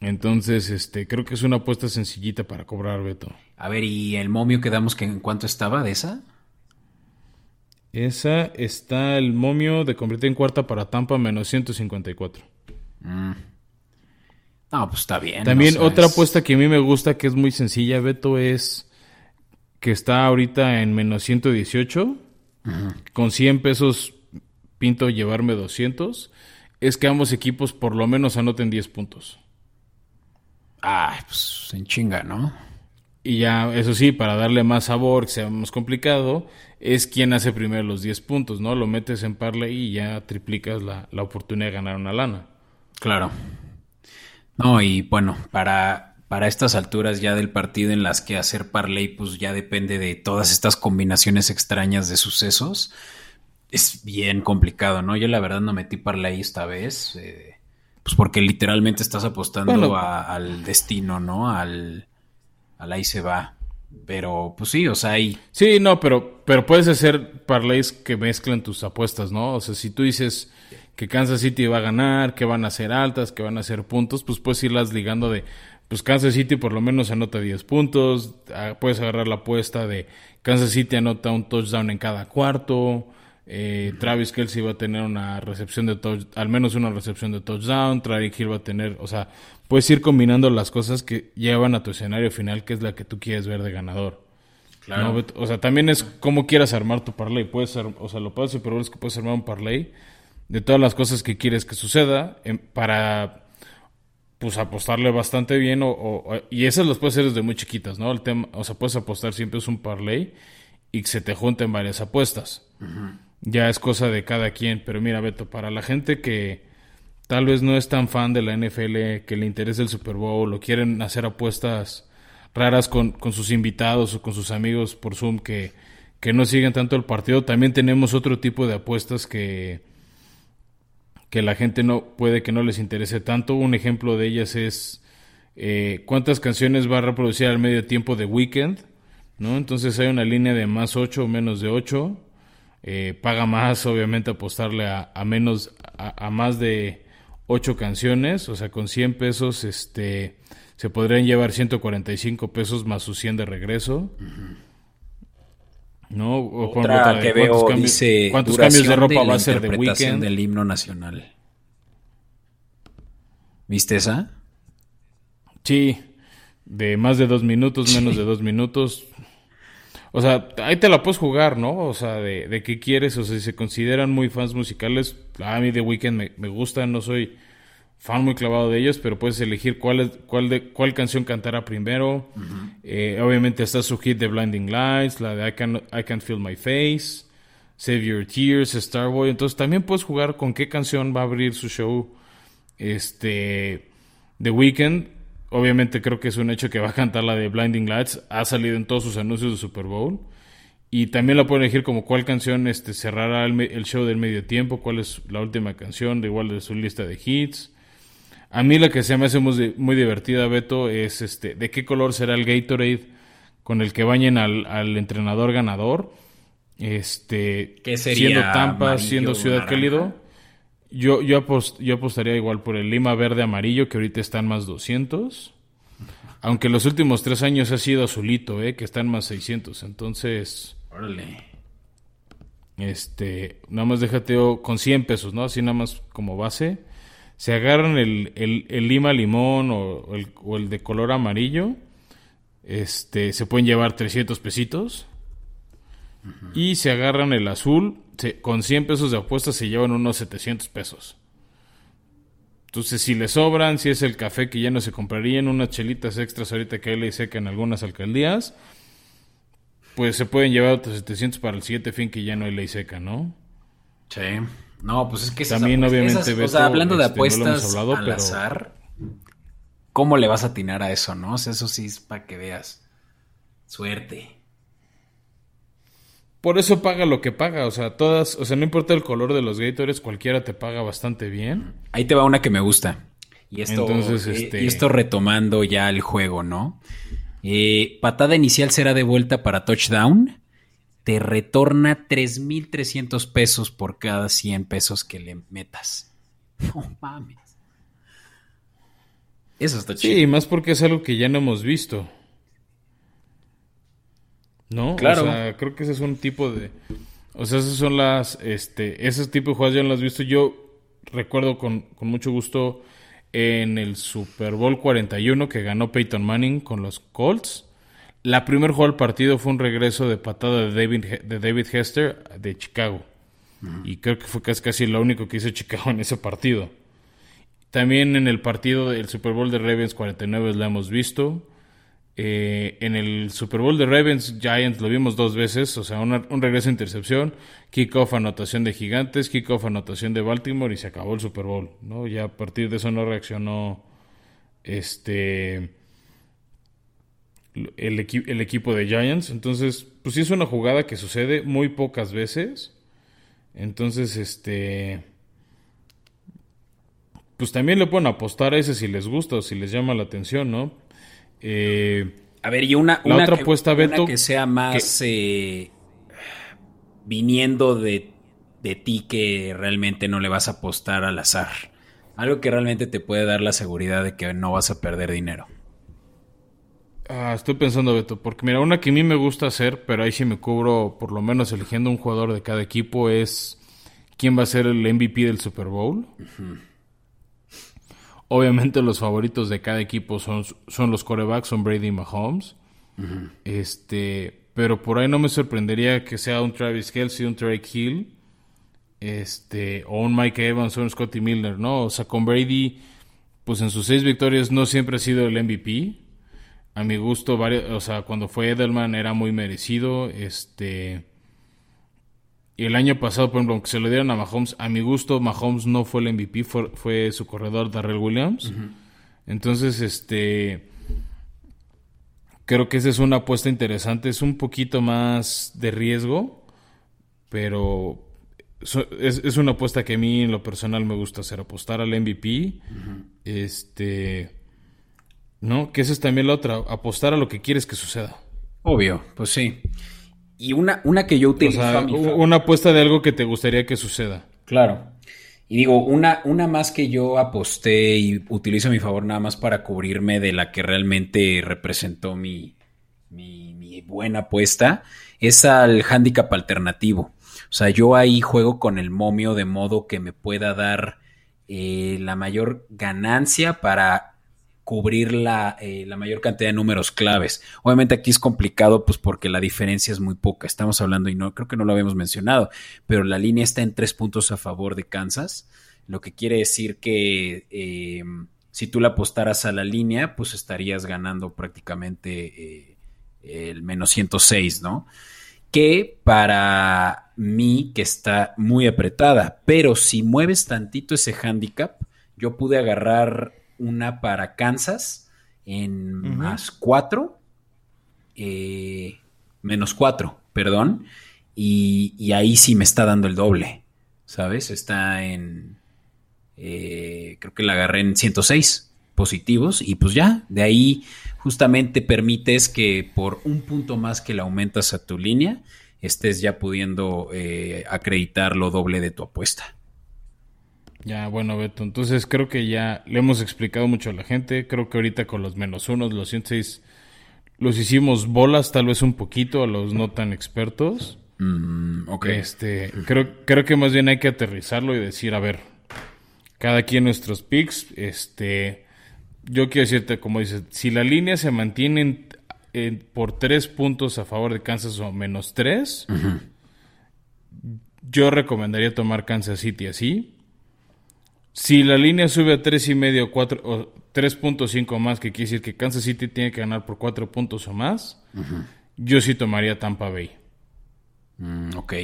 Entonces, este, creo que es una apuesta sencillita para cobrar, Beto. A ver, ¿y el momio que damos que en cuánto estaba de esa? Esa está el momio de convertir en cuarta para Tampa menos 154. Mm. No, pues está bien. También otra apuesta que a mí me gusta, que es muy sencilla, Beto, es que está ahorita en menos 118. Con 100 pesos pinto llevarme 200. Es que ambos equipos por lo menos anoten 10 puntos. Ah, pues en chinga, ¿no? Y ya, eso sí, para darle más sabor, que sea más complicado, es quien hace primero los 10 puntos, ¿no? Lo metes en parlay y ya triplicas la, oportunidad de ganar una lana. Claro. No, y bueno, para, para estas alturas ya del partido en las que hacer parlay, pues ya depende de todas estas combinaciones extrañas de sucesos, es bien complicado, ¿no? Yo la verdad no metí parlay esta vez, eh, pues porque literalmente estás apostando al destino, ¿no? Al al ahí se va. Pero, pues sí, o sea, hay... Sí, no, pero, pero puedes hacer parlays que mezclen tus apuestas, ¿no? O sea, si tú dices que Kansas City va a ganar, que van a ser altas, que van a ser puntos, pues puedes irlas ligando de, pues Kansas City por lo menos anota 10 puntos, ah, puedes agarrar la apuesta de Kansas City anota un touchdown en cada cuarto, eh, Travis Kelsey va a tener una recepción de touch, al menos una recepción de touchdown, Travis Hill va a tener, o sea, puedes ir combinando las cosas que llevan a tu escenario final, que es la que tú quieres ver de ganador. Claro. O sea, también es como quieras armar tu parlay. Puedes ser, o sea, lo puedes pero es que puedes armar un parlay de todas las cosas que quieres que suceda em, para pues apostarle bastante bien o, y esas las puedes hacer desde muy chiquitas, ¿no? El tema, o sea, puedes apostar siempre es un parlay y que se te junten varias apuestas. Ya es cosa de cada quien, pero mira, Beto, para la gente que tal vez no es tan fan de la NFL, que le interesa el Super Bowl o quieren hacer apuestas raras con, sus invitados o con sus amigos por Zoom que, que no siguen tanto el partido, también tenemos otro tipo de apuestas que, que la gente no puede que no les interese tanto. Un ejemplo de ellas es eh, cuántas canciones va a reproducir al medio tiempo de Weekend, ¿no? Entonces hay una línea de más 8 o menos de 8. Eh, paga más, obviamente, apostarle a, a menos, a, más de ocho canciones, o sea, con 100 pesos, este, se podrían llevar 145 pesos más su 100 de regreso. ¿No? O Otra que veo cambios, dice ¿cuántos cambios de ropa va a ser de weekend? del himno nacional. ¿Viste esa? Sí, de más de dos minutos, menos de dos minutos. O sea, ahí te la puedes jugar, ¿no? O sea, de, de qué quieres, o sea, si se consideran muy fans musicales, a mí The Weeknd me, me gusta, no soy fan muy clavado de ellos, pero puedes elegir cuál, cuál, de, cuál canción cantará primero. Eh, obviamente está su hit de Blinding Lights, la de I, Can, I Can't Feel My Face, Save Your Tears, Starboy. Entonces también puedes jugar con qué canción va a abrir su show este The Weeknd obviamente creo que es un hecho que va a cantar la de Blinding Lights. Ha salido en todos sus anuncios de Super Bowl. Y también la pueden elegir como cuál canción este, cerrará el, show del medio tiempo, cuál es la última canción, de igual de su lista de hits. A mí la que se me hace muy, muy divertida, Beto, es este, de qué color será el Gatorade con el que bañen al, al entrenador ganador. Este, siendo Tampa, siendo Ciudad Cálido. Yo, yo, yo apostaría igual por el Lima verde amarillo, que ahorita están más 200. Aunque los últimos tres años ha sido azulito, ¿eh? que están más 600. Entonces. Órale. Este, nada más déjate con 100 pesos, ¿no? Así nada más como base. Se agarran el, el, lima limón o el, o el, de color amarillo. Este, se pueden llevar 300 pesitos. Y se agarran el azul. con 100 pesos de apuesta se llevan unos 700 pesos. Entonces, si le sobran, si es el café que ya no se comprarían, unas chelitas extras ahorita que le seca en algunas alcaldías, pues se pueden llevar otros 700 para el siguiente fin que ya no hay ley seca, ¿no? Sí. No, pues es que también obviamente o sea, hablando de este, apuestas al azar, ¿cómo le vas a atinar a eso, no? O sea, eso sí es para que veas. Suerte. Por eso paga lo que paga, o sea, todas, o sea, no importa el color de los Gators, cualquiera te paga bastante bien. Ahí te va una que me gusta. Y esto, Entonces, eh, este... y esto retomando ya el juego, ¿no? Eh, patada inicial será de vuelta para touchdown. Te retorna 3.300 pesos por cada 100 pesos que le metas. No mames. Eso está chido. Sí, más porque es algo que ya no hemos visto. ¿No? Claro. O sea, creo que ese es un tipo de. O sea, esas son las. Este, ese tipo de jugadas ya no las he visto. Yo recuerdo con, con mucho gusto en el Super Bowl 41 que ganó Peyton Manning con los Colts. La primer jugada del partido fue un regreso de patada de David, de David Hester de Chicago. Y creo que fue casi, casi lo único que hizo Chicago en ese partido. También en el partido del Super Bowl de Ravens 49 la hemos visto. Eh, en el Super Bowl de Ravens Giants lo vimos dos veces, o sea, un regreso a intercepción, kickoff anotación de Gigantes, kickoff anotación de Baltimore y se acabó el Super Bowl, ¿no? Ya a partir de eso no reaccionó este el, el equipo de Giants, entonces, pues sí es una jugada que sucede muy pocas veces. Entonces, este pues también le pueden apostar a ese si les gusta o si les llama la atención, ¿no? Eh, a ver, y una, la otra apuesta, Beto, que sea más eh, viniendo de, de ti que realmente no le vas a apostar al azar. Algo que realmente te puede dar la seguridad de que no vas a perder dinero. Ah, estoy pensando, Beto, porque mira, una que a mí me gusta hacer, pero ahí sí me cubro por lo menos eligiendo un jugador de cada equipo, es quién va a ser el MVP del Super Bowl. Obviamente los favoritos de cada equipo son, son los corebacks, son Brady y Mahomes. Este, pero por ahí no me sorprendería que sea un Travis Kelsey, un Drake Hill, este, o un Mike Evans o un Scotty Miller, ¿no? O sea, con Brady, pues en sus seis victorias no siempre ha sido el MVP. A mi gusto, varios, o sea, cuando fue Edelman era muy merecido. Este, y el año pasado, por ejemplo, aunque se lo dieron a Mahomes, a mi gusto, Mahomes no fue el MVP, fue, su corredor Darrell Williams. Entonces, este. Creo que esa es una apuesta interesante. Es un poquito más de riesgo, pero es, una apuesta que a mí en lo personal me gusta hacer, apostar al MVP. Este. ¿No? Que esa es también la otra, apostar a lo que quieres que suceda. Obvio, pues sí. Y una, una que yo utilizo. una apuesta de algo que te gustaría que suceda. Claro. Y digo, una, una más que yo aposté y utilizo a mi favor nada más para cubrirme de la que realmente representó mi, mi, buena apuesta, es al handicap alternativo. O sea, yo ahí juego con el momio de modo que me pueda dar eh, la mayor ganancia para cubrir la, eh, la, mayor cantidad de números claves. Obviamente aquí es complicado pues porque la diferencia es muy poca. Estamos hablando, y no creo que no lo habíamos mencionado, pero la línea está en tres puntos a favor de Kansas, lo que quiere decir que eh, si tú la apostaras a la línea, pues estarías ganando prácticamente eh, el menos 106, ¿no? Que para mí que está muy apretada, pero si mueves tantito ese handicap, yo pude agarrar una para Kansas en más 4, eh, menos 4, perdón, y, ahí sí me está dando el doble, ¿sabes? Está en, eh, creo que la agarré en 106 positivos y pues ya, de ahí justamente permites que por un punto más que le aumentas a tu línea, estés ya pudiendo eh, acreditar lo doble de tu apuesta. Ya, bueno, Beto, entonces creo que ya le hemos explicado mucho a la gente. Creo que ahorita con los menos unos, los 106, los hicimos bolas, tal vez un poquito a los no tan expertos. Mm, ok. Este, creo, creo que más bien hay que aterrizarlo y decir, a ver, cada quien nuestros picks, este, yo quiero decirte, como dices, si la línea se mantiene por tres puntos a favor de Kansas o menos tres, yo recomendaría tomar Kansas City así. Si la línea sube a tres y medio, cuatro o 3.5 más, que quiere decir que Kansas City tiene que ganar por cuatro puntos o más, yo sí tomaría Tampa Bay. Mm, ok.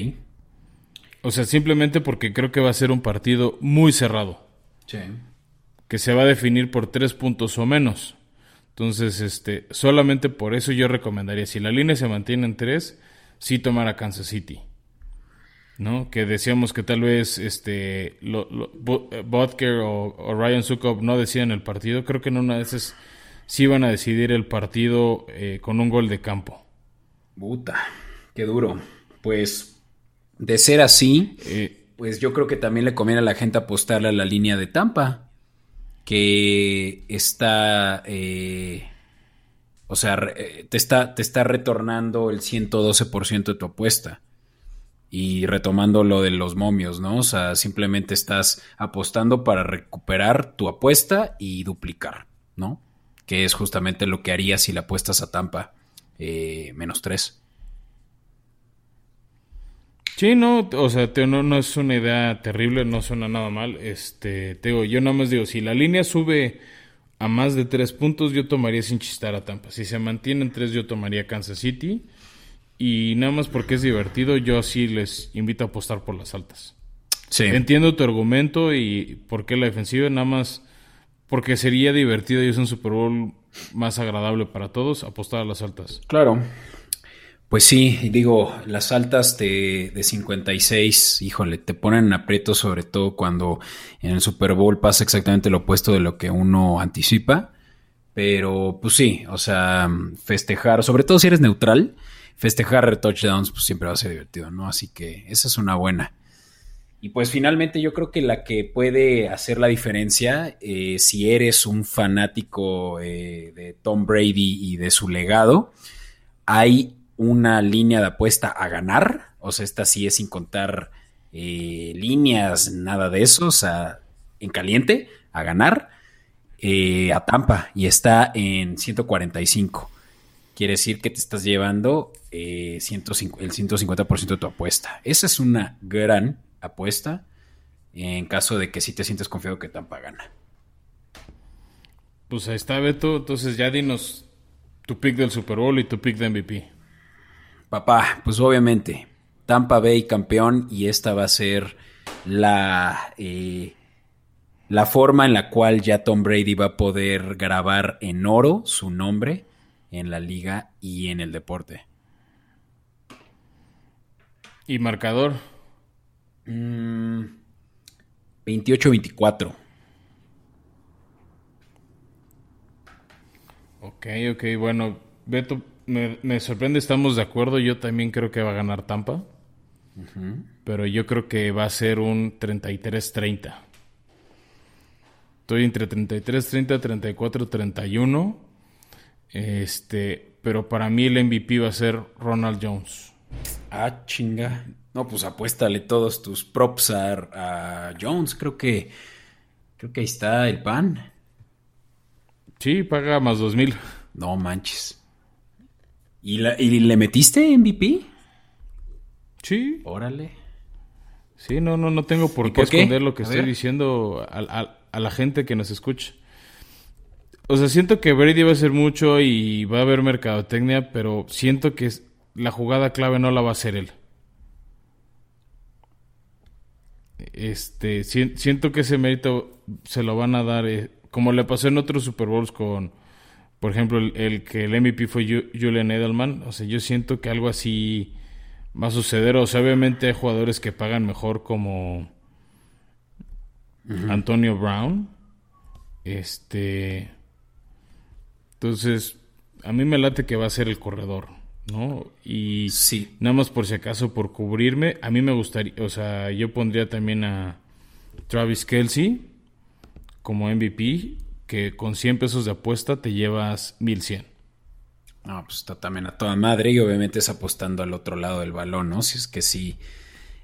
O sea, simplemente porque creo que va a ser un partido muy cerrado. Sí. Que se va a definir por tres puntos o menos. Entonces, este, solamente por eso yo recomendaría, si la línea se mantiene en tres, sí tomar a Kansas City. ¿No? Que decíamos que tal vez este lo, eh, o, Ryan Sukov no decían el partido. Creo que en una de esas sí van a decidir el partido eh, con un gol de campo. Puta, qué duro. Pues, de ser así, eh, pues yo creo que también le conviene a la gente apostarle a la línea de Tampa que está, eh, o sea, te está, te está retornando el 112% de tu apuesta. Y retomando lo de los momios, ¿no? O sea, simplemente estás apostando para recuperar tu apuesta y duplicar, ¿no? Que es justamente lo que harías si la apuestas a Tampa eh, menos 3. Sí, no, o sea, no, no es una idea terrible, no suena nada mal. Este, te digo, yo nada más digo, si la línea sube a más de tres puntos, yo tomaría sin chistar a Tampa. Si se mantiene en tres, yo tomaría Kansas City. Y nada más porque es divertido, yo sí les invito a apostar por las altas. Sí. Entiendo tu argumento y por qué la defensiva, nada más porque sería divertido y es un Super Bowl más agradable para todos apostar a las altas. Claro. Pues sí, digo, las altas de, de 56, híjole, te ponen en aprieto sobre todo cuando en el Super Bowl pasa exactamente lo opuesto de lo que uno anticipa. Pero pues sí, o sea, festejar, sobre todo si eres neutral, festejar touchdowns pues siempre va a ser divertido, ¿no? Así que esa es una buena. Y pues finalmente yo creo que la que puede hacer la diferencia, eh, si eres un fanático eh, de Tom Brady y de su legado, hay una línea de apuesta a ganar. O sea, esta sí es sin contar eh, líneas, nada de eso. O sea, en caliente, a ganar. A Tampa y está en 145. Quiere decir que te estás llevando eh, el 150% de tu apuesta. Esa es una gran apuesta en caso de que sí te sientes confiado que Tampa gana. Pues ahí está, Beto. Entonces ya dinos tu pick del Super Bowl y tu pick de MVP. Papá, pues obviamente, Tampa Bay campeón y esta va a ser la, eh, la forma en la cual ya Tom Brady va a poder grabar en oro su nombre en la liga y en el deporte. ¿Y marcador? 28-24. Mm, ok, ok, bueno, Beto, me, sorprende, estamos de acuerdo. Yo también creo que va a ganar Tampa. Pero yo creo que va a ser un 33-30. Estoy entre 33-30, 34-31. Este, pero para mí el MVP va a ser Ronald Jones. Ah, chinga. No, pues apuéstale todos tus props a, a Jones. Creo que creo que ahí está el pan. Sí, paga más 2000. No manches. ¿Y, le metiste MVP? Sí. Órale. Sí, no, no, no tengo por, qué, esconder lo que estoy diciendo a, la gente que nos escucha. O sea, siento que Brady va a hacer mucho y va a haber mercadotecnia, pero siento que la jugada clave no la va a hacer él. Este, siento que ese mérito se lo van a dar, eh, como le pasó en otros Super Bowls con, por ejemplo, el, que el MVP fue Julian Edelman, o sea, yo siento que algo así va a suceder. O sea, obviamente hay jugadores que pagan mejor como Antonio Brown. Este. Entonces, a mí me late que va a ser el corredor, ¿no? Y sí. nada más por si acaso, por cubrirme, a mí me gustaría, o sea, yo pondría también a Travis Kelsey como MVP, que con 100 pesos de apuesta te llevas 1100. No, pues está también a toda madre y obviamente es apostando al otro lado del balón, ¿no? Si es que sí.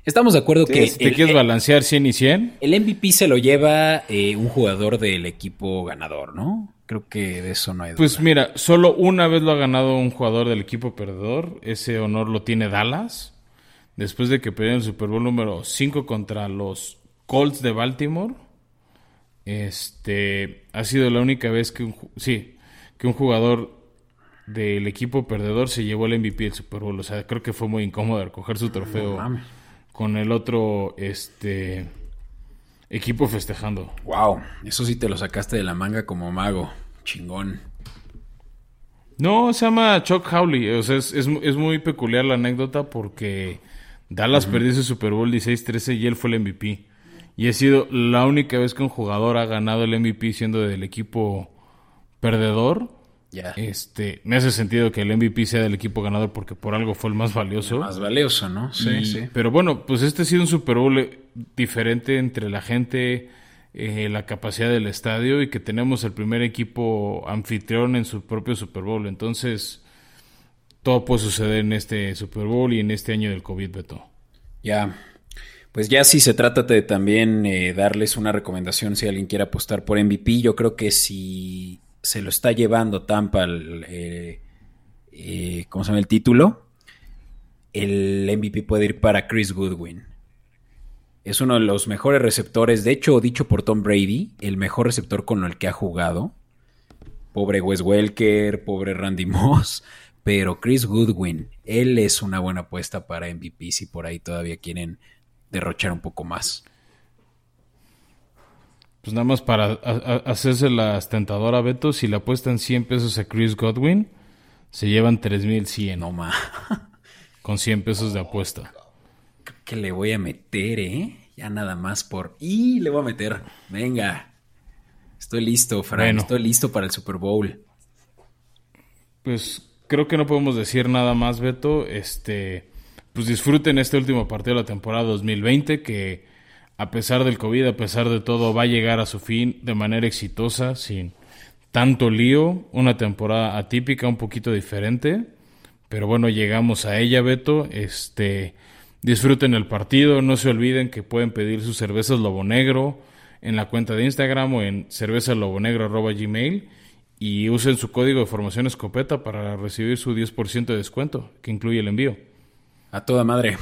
Estamos de acuerdo que... Si te quieres balancear 100 y 100. El MVP se lo lleva eh, un jugador del equipo ganador, ¿no? Creo que de eso no hay pues duda. Pues mira, solo una vez lo ha ganado un jugador del equipo perdedor. Ese honor lo tiene Dallas. Después de que perdieron el Super Bowl número 5 contra los Colts de Baltimore. Este ha sido la única vez que un, sí, que un jugador del equipo perdedor se llevó el MVP del Super Bowl. O sea, creo que fue muy incómodo recoger su trofeo con el otro este equipo festejando. Wow, eso sí te lo sacaste de la manga como mago. Chingón. No, se llama Chuck Howley. O sea, es, muy peculiar la anécdota porque Dallas perdió ese Super Bowl 16-13 y él fue el MVP. Y ha sido la única vez que un jugador ha ganado el MVP siendo del equipo perdedor. Este, me hace sentido que el MVP sea del equipo ganador porque por algo fue el más valioso. más valioso, ¿no? Sí, sí. Pero bueno, pues este ha sido un Super Bowl eh, diferente entre la gente, eh, la capacidad del estadio y que tenemos el primer equipo anfitrión en su propio Super Bowl. Entonces, todo puede suceder en este Super Bowl y en este año del COVID, Beto. Ya. Pues ya si se trata de también eh, darles una recomendación si alguien quiere apostar por MVP, yo creo que si se lo está llevando Tampa, el, eh, eh, ¿cómo se llama el título? El MVP puede ir para Chris Goodwin. Es uno de los mejores receptores, de hecho, dicho por Tom Brady, el mejor receptor con el que ha jugado. Pobre Wes Welker, pobre Randy Moss, pero Chris Goodwin, él es una buena apuesta para MVP si por ahí todavía quieren derrochar un poco más. Pues nada más para hacerse la tentadora, Beto, si le apuestan 100 pesos a Chris Godwin, se llevan 3100. No ma. Con 100 pesos de apuesta. Creo que le voy a meter, ¿eh? Ya nada más por. ¡Y le voy a meter! Venga. Estoy listo, Fran. Estoy listo para el Super Bowl. Pues creo que no podemos decir nada más, Beto. Este. Pues disfruten este último partido de la temporada 2020 que a pesar del COVID, a pesar de todo, va a llegar a su fin de manera exitosa, sin tanto lío, una temporada atípica, un poquito diferente, pero bueno, llegamos a ella, Beto, este, disfruten el partido, no se olviden que pueden pedir sus cervezas Lobo Negro en la cuenta de Instagram o en cervezalobonegro.gmail y usen su código de formación escopeta para recibir su 10% de descuento, que incluye el envío. A toda madre.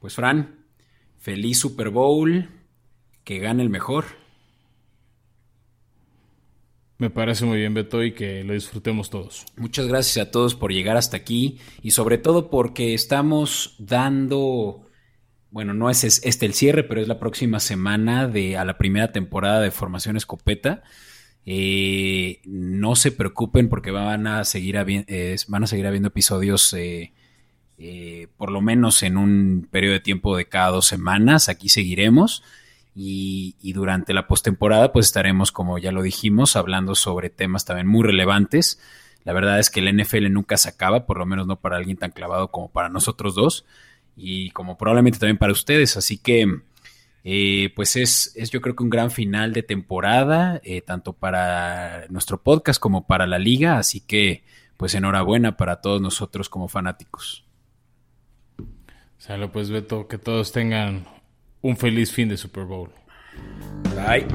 Pues Fran, Feliz Super Bowl. Que gane el mejor. Me parece muy bien, Beto, y que lo disfrutemos todos. Muchas gracias a todos por llegar hasta aquí y sobre todo porque estamos dando, bueno, no es este el cierre, pero es la próxima semana de a la primera temporada de Formación Escopeta. Eh, no se preocupen porque van a seguir, van a seguir habiendo episodios eh, eh, por lo menos en un periodo de tiempo de cada dos semanas. Aquí seguiremos. Y, durante la postemporada, pues estaremos, como ya lo dijimos, hablando sobre temas también muy relevantes. La verdad es que el NFL nunca se acaba, por lo menos no para alguien tan clavado como para nosotros dos. Y como probablemente también para ustedes. Así que, eh, pues es, es, yo creo que un gran final de temporada, eh, tanto para nuestro podcast como para la liga. Así que, pues enhorabuena para todos nosotros como fanáticos. Sale pues Beto, que todos tengan un feliz fin de Super Bowl. Bye.